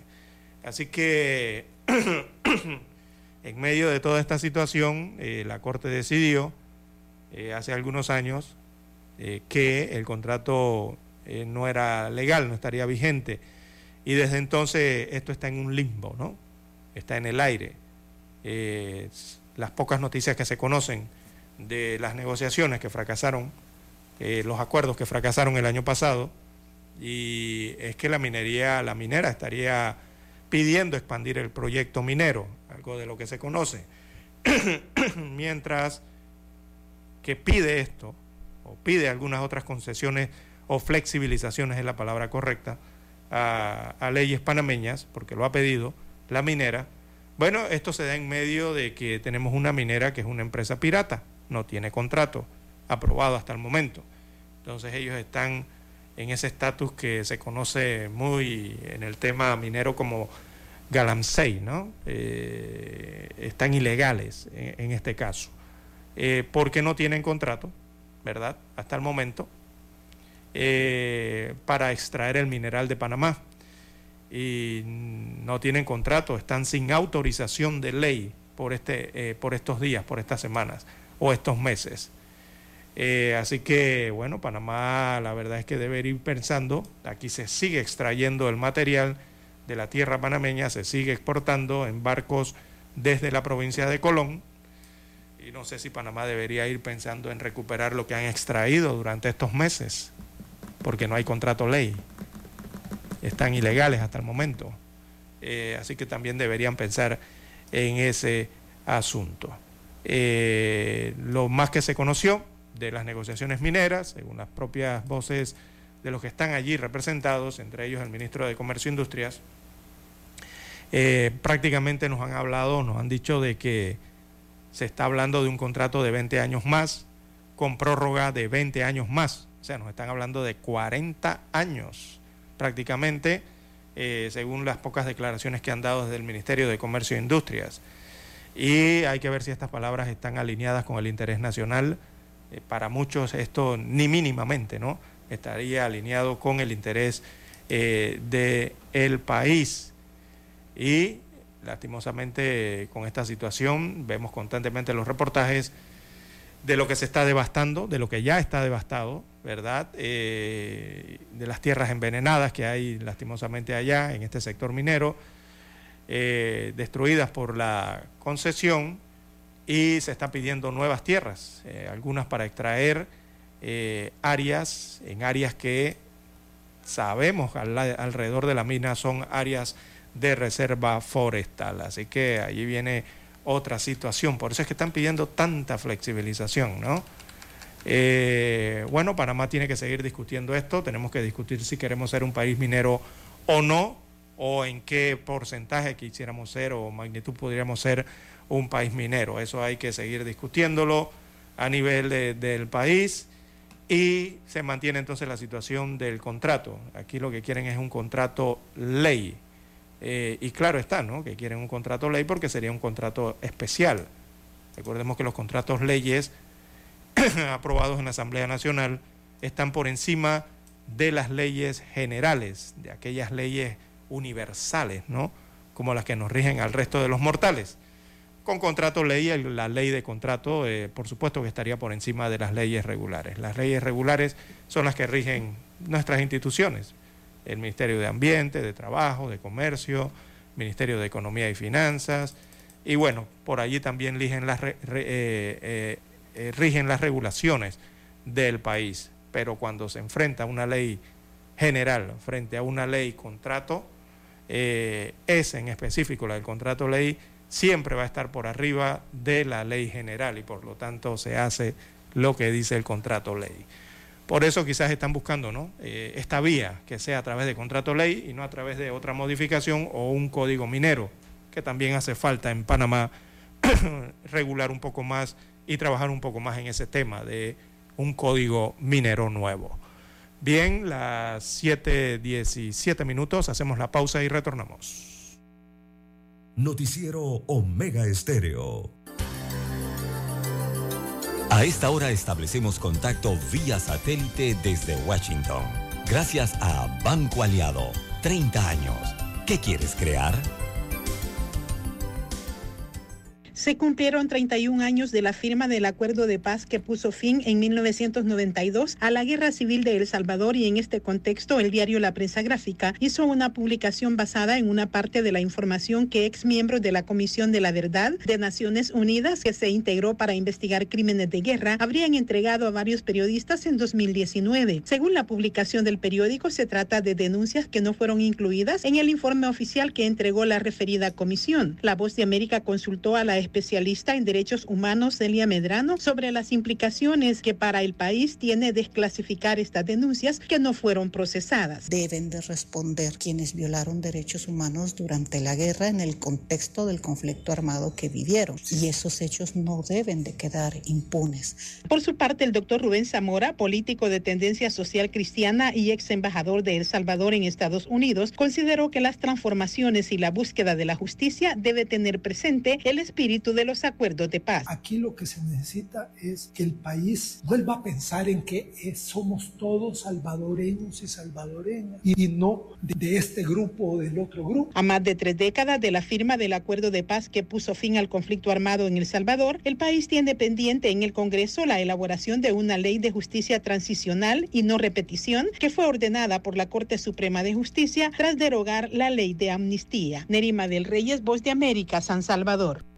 Así que [clears throat] en medio de toda esta situación, la Corte decidió hace algunos años eh, que el contrato eh, no era legal, no estaría vigente. Y desde entonces esto está en un limbo, ¿no? Está en el aire. Eh, las pocas noticias que se conocen de las negociaciones que fracasaron, los acuerdos que fracasaron el año pasado, y es que la minería, la minera estaría pidiendo expandir el proyecto minero, algo de lo que se conoce. [coughs] Mientras que pide esto, o pide algunas otras concesiones o flexibilizaciones es la palabra correcta a, leyes panameñas, porque lo ha pedido la minera. Bueno, esto se da en medio de que tenemos una minera que es una empresa pirata, no tiene contrato aprobado hasta el momento. Entonces ellos están en ese estatus que se conoce muy en el tema minero como galamsey, ¿no? Eh, están ilegales en, este caso, eh, porque no tienen contrato, ¿verdad? Hasta el momento, eh, para extraer el mineral de Panamá. Y no tienen contrato, están sin autorización de ley por, este, eh, por estos días, por estas semanas o estos meses. Eh, así que, bueno, Panamá la verdad es que debe ir pensando, aquí se sigue extrayendo el material de la tierra panameña, se sigue exportando en barcos desde la provincia de Colón, y no sé si Panamá debería ir pensando en recuperar lo que han extraído durante estos meses, porque no hay contrato ley. Están ilegales hasta el momento. Eh, así que también deberían pensar en ese asunto. Eh, lo más que se conoció de las negociaciones mineras, según las propias voces de los que están allí representados, entre ellos el ministro de Comercio e Industrias, eh, prácticamente nos han hablado, nos han dicho de que se está hablando de un contrato de 20 años más, con prórroga de 20 años más. Sea, nos están hablando de 40 años prácticamente, eh, según las pocas declaraciones que han dado desde el Ministerio de Comercio e Industrias. Y hay que ver si estas palabras están alineadas con el interés nacional. Eh, para muchos esto ni mínimamente, ¿no? Estaría alineado con el interés eh, del país. Y Lastimosamente con esta situación vemos constantemente los reportajes de lo que se está devastando, de lo que ya está devastado ¿verdad? Eh, de las tierras envenenadas que hay lastimosamente allá en este sector minero, eh, destruidas por la concesión y se están pidiendo nuevas tierras, eh, algunas para extraer áreas, en áreas que sabemos alrededor de la mina son áreas de reserva forestal. Así que allí viene otra situación. Por eso es que están pidiendo tanta flexibilización, ¿no? Eh, bueno, Panamá tiene que seguir discutiendo esto. Tenemos que discutir si queremos ser un país minero o no, o en qué porcentaje quisiéramos ser o magnitud podríamos ser un país minero. Eso hay que seguir discutiéndolo a nivel del país y se mantiene entonces la situación del contrato. Aquí lo que quieren es un contrato ley. Eh, y claro está, ¿no? Que quieren un contrato ley porque sería un contrato especial. Recordemos que los contratos leyes [clears throat] aprobados en la Asamblea Nacional están por encima de las leyes generales, de aquellas leyes universales, ¿no? Como las que nos rigen al resto de los mortales. Con contrato ley, la ley de contrato, eh, por supuesto que estaría por encima de las leyes regulares. Las leyes regulares son las que rigen nuestras instituciones, el Ministerio de Ambiente, de Trabajo, de Comercio, Ministerio de Economía y Finanzas, y bueno, por allí también rigen las, eh, eh, rigen las regulaciones del país. Pero cuando se enfrenta una ley general frente a una ley contrato, es en específico la del contrato ley, siempre va a estar por arriba de la ley general y por lo tanto se hace lo que dice el contrato ley. Por eso quizás están buscando ¿no? Eh, esta vía que sea a través de contrato ley y no a través de otra modificación o un código minero, que también hace falta en Panamá [coughs] regular un poco más y trabajar un poco más en ese tema de un código minero nuevo. Bien, las 7.17 minutos, hacemos la pausa y retornamos. Noticiero Omega Estéreo. A esta hora establecemos contacto vía satélite desde Washington. Gracias a Banco Aliado. 30 años. ¿Qué quieres crear? Se cumplieron 31 años de la firma del acuerdo de paz que puso fin en 1992 a la guerra civil de El Salvador y en este contexto el diario La Prensa Gráfica hizo una publicación basada en una parte de la información que ex miembros de la Comisión de la Verdad de Naciones Unidas que se integró para investigar crímenes de guerra habrían entregado a varios periodistas en 2019. Según la publicación del periódico, se trata de denuncias que no fueron incluidas en el informe oficial que entregó la referida comisión. La Voz de América consultó a la especialista en derechos humanos Celia Medrano sobre las implicaciones que para el país tiene desclasificar estas denuncias que no fueron procesadas. Deben de responder quienes violaron derechos humanos durante la guerra en el contexto del conflicto armado que vivieron y esos hechos no deben de quedar impunes. Por su parte, el doctor Rubén Zamora, político de tendencia social cristiana y ex embajador de El Salvador en Estados Unidos, consideró que las transformaciones y la búsqueda de la justicia debe tener presente el espíritu de los acuerdos de paz. Aquí lo que se necesita es que el país vuelva a pensar en que es- somos todos salvadoreños y salvadoreñas y, y no de, de este grupo o del otro grupo. A más de tres décadas de la firma del acuerdo de paz que puso fin al conflicto armado en El Salvador, el país tiene pendiente en el Congreso la elaboración de una ley de justicia transicional y no repetición que fue ordenada por la Corte Suprema de Justicia tras derogar la ley de amnistía. Nerima del Reyes, Voz de América, San Salvador.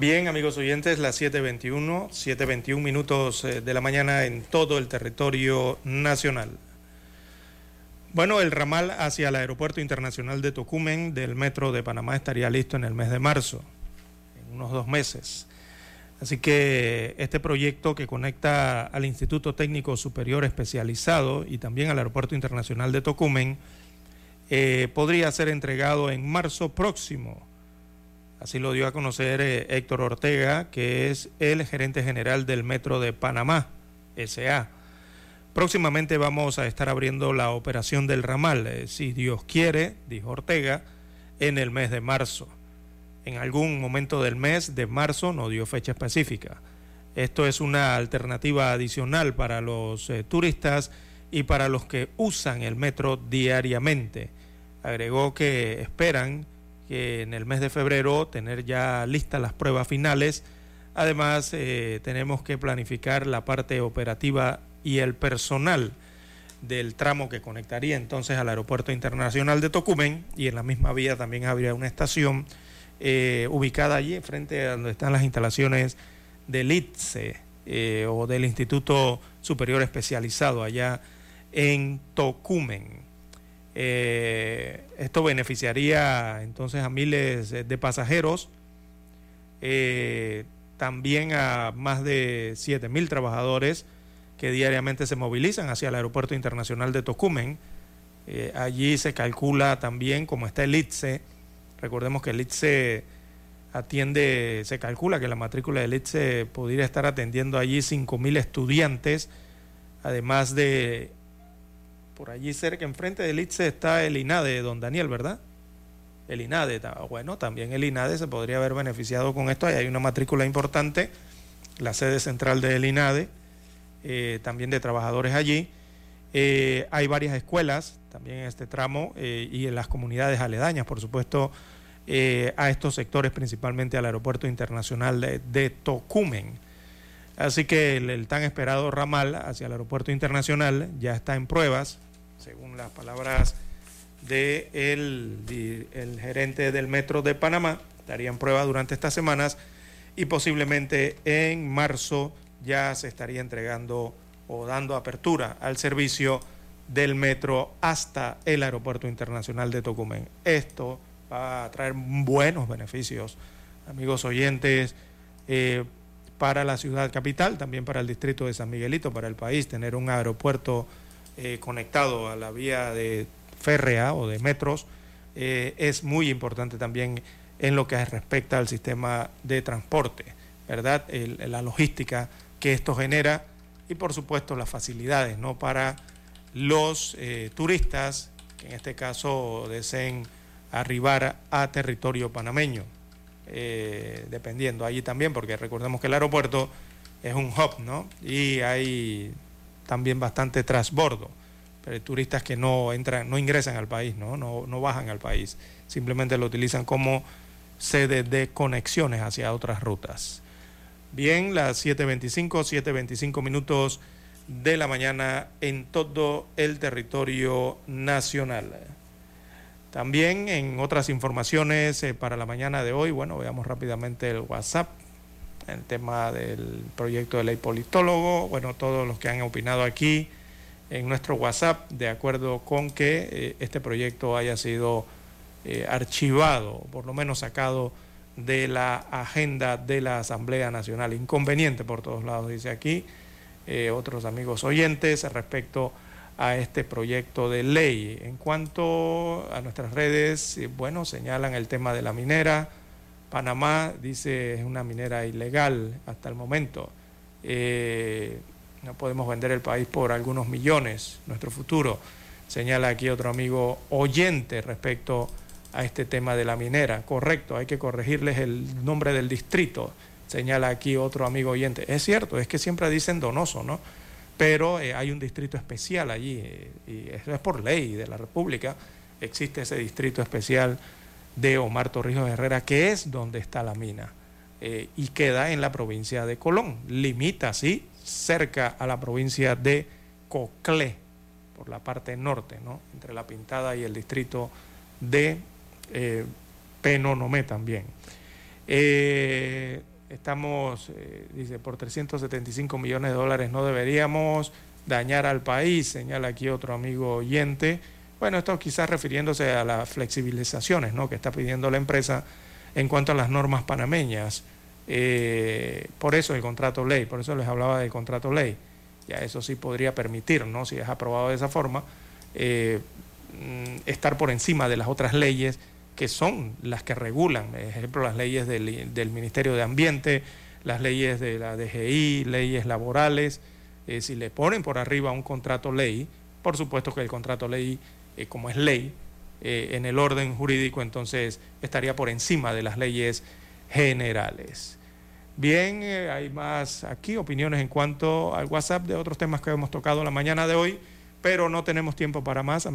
Bien, amigos oyentes, las 7.21, 7.21 minutos eh, de la mañana en todo el territorio nacional. Bueno, el ramal hacia el Aeropuerto Internacional de Tocumen del Metro de Panamá estaría listo en el mes de marzo, en unos dos meses. Así que este proyecto que conecta al Instituto Técnico Superior Especializado y también al Aeropuerto Internacional de Tocumen eh, podría ser entregado en marzo próximo. Así lo dio a conocer eh, Héctor Ortega, que es el gerente general del Metro de Panamá, SA. Próximamente vamos a estar abriendo la operación del ramal, eh, si Dios quiere, dijo Ortega, en el mes de marzo. En algún momento del mes de marzo no dio fecha específica. Esto es una alternativa adicional para los eh, turistas y para los que usan el metro diariamente. Agregó que esperan que en el mes de febrero tener ya listas las pruebas finales. Además, eh, tenemos que planificar la parte operativa y el personal del tramo que conectaría entonces al Aeropuerto Internacional de Tocumen y en la misma vía también habría una estación eh, ubicada allí frente a donde están las instalaciones del ITSE eh, o del Instituto Superior Especializado allá en Tocumen. Eh, esto beneficiaría entonces a miles de pasajeros, también a más de 7 mil trabajadores que diariamente se movilizan hacia el Aeropuerto Internacional de Tocumen. Eh, allí se calcula también, como está el ITSE, recordemos que el ITSE atiende, se calcula que la matrícula del ITSE podría estar atendiendo allí 5.000 estudiantes, además de, por allí cerca, enfrente del ITSE está el INADE, don Daniel, ¿verdad? El INADE, bueno, también el INADE se podría haber beneficiado con esto, ahí hay una matrícula importante, la sede central del INADE, eh, también de trabajadores allí. Eh, hay varias escuelas también en este tramo eh, y en las comunidades aledañas, por supuesto, a estos sectores, principalmente al Aeropuerto Internacional de, Tocumen. Así que el, tan esperado ramal hacia el Aeropuerto Internacional ya está en pruebas, según las palabras del de el gerente del Metro de Panamá, estaría en prueba durante estas semanas y posiblemente en marzo ya se estaría entregando o dando apertura al servicio del metro hasta el Aeropuerto Internacional de Tocumen. Esto va a traer buenos beneficios, amigos oyentes, eh, para la ciudad capital, también para el distrito de San Miguelito, para el país, tener un aeropuerto eh, conectado a la vía de férrea o de metros eh, es muy importante también en lo que respecta al sistema de transporte, ¿verdad? la logística que esto genera y por supuesto las facilidades ¿no? para los eh, turistas que en este caso deseen arribar a territorio panameño, dependiendo allí también, porque recordemos que el aeropuerto es un hub, ¿no? Y hay también bastante transbordo, pero turistas que no entran, no ingresan al país, ¿no? No, no bajan al país, simplemente lo utilizan como sede de conexiones hacia otras rutas. Bien, las 7.25, 7.25 minutos de la mañana en todo el territorio nacional. También en otras informaciones eh, para la mañana de hoy, bueno, veamos rápidamente el WhatsApp, el tema del proyecto de ley politólogo, bueno, todos los que han opinado aquí en nuestro WhatsApp, de acuerdo con que eh, este proyecto haya sido eh, archivado, por lo menos sacado de la agenda de la Asamblea Nacional. Inconveniente por todos lados, dice aquí eh, otros amigos oyentes respecto a este proyecto de ley. En cuanto a nuestras redes, bueno, señalan el tema de la minera. Panamá dice es una minera ilegal hasta el momento. Eh, no podemos vender el país por algunos millones, nuestro futuro. Señala aquí otro amigo oyente respecto a este tema de la minera. Correcto, hay que corregirles el nombre del distrito, señala aquí otro amigo oyente. Es cierto, es que siempre dicen Donoso, ¿no? Pero eh, hay un distrito especial allí, eh, y eso es por ley de la República, existe ese distrito especial de Omar Torrijos Herrera, que es donde está la mina, eh, y queda en la provincia de Colón. Limita, sí, cerca a la provincia de Coclé, por la parte norte, ¿no? Entre la Pintada y el distrito de eh, Penonomé también. Eh, estamos, eh, dice, por 375 millones de dólares no deberíamos dañar al país, señala aquí otro amigo oyente. Bueno, esto quizás refiriéndose a las flexibilizaciones ¿no? que está pidiendo la empresa en cuanto a las normas panameñas. Eh, por eso el contrato ley, por eso les hablaba del contrato ley. Ya eso sí podría permitir, ¿no? si es aprobado de esa forma, eh, mm, estar por encima de las otras leyes que son las que regulan, por ejemplo, las leyes del, del Ministerio de Ambiente, las leyes de la DGI, leyes laborales. Eh, si le ponen por arriba un contrato ley, por supuesto que el contrato ley, eh, como es ley, eh, en el orden jurídico, entonces estaría por encima de las leyes generales. Bien, eh, hay más aquí opiniones en cuanto al WhatsApp de otros temas que hemos tocado la mañana de hoy, pero no tenemos tiempo para más.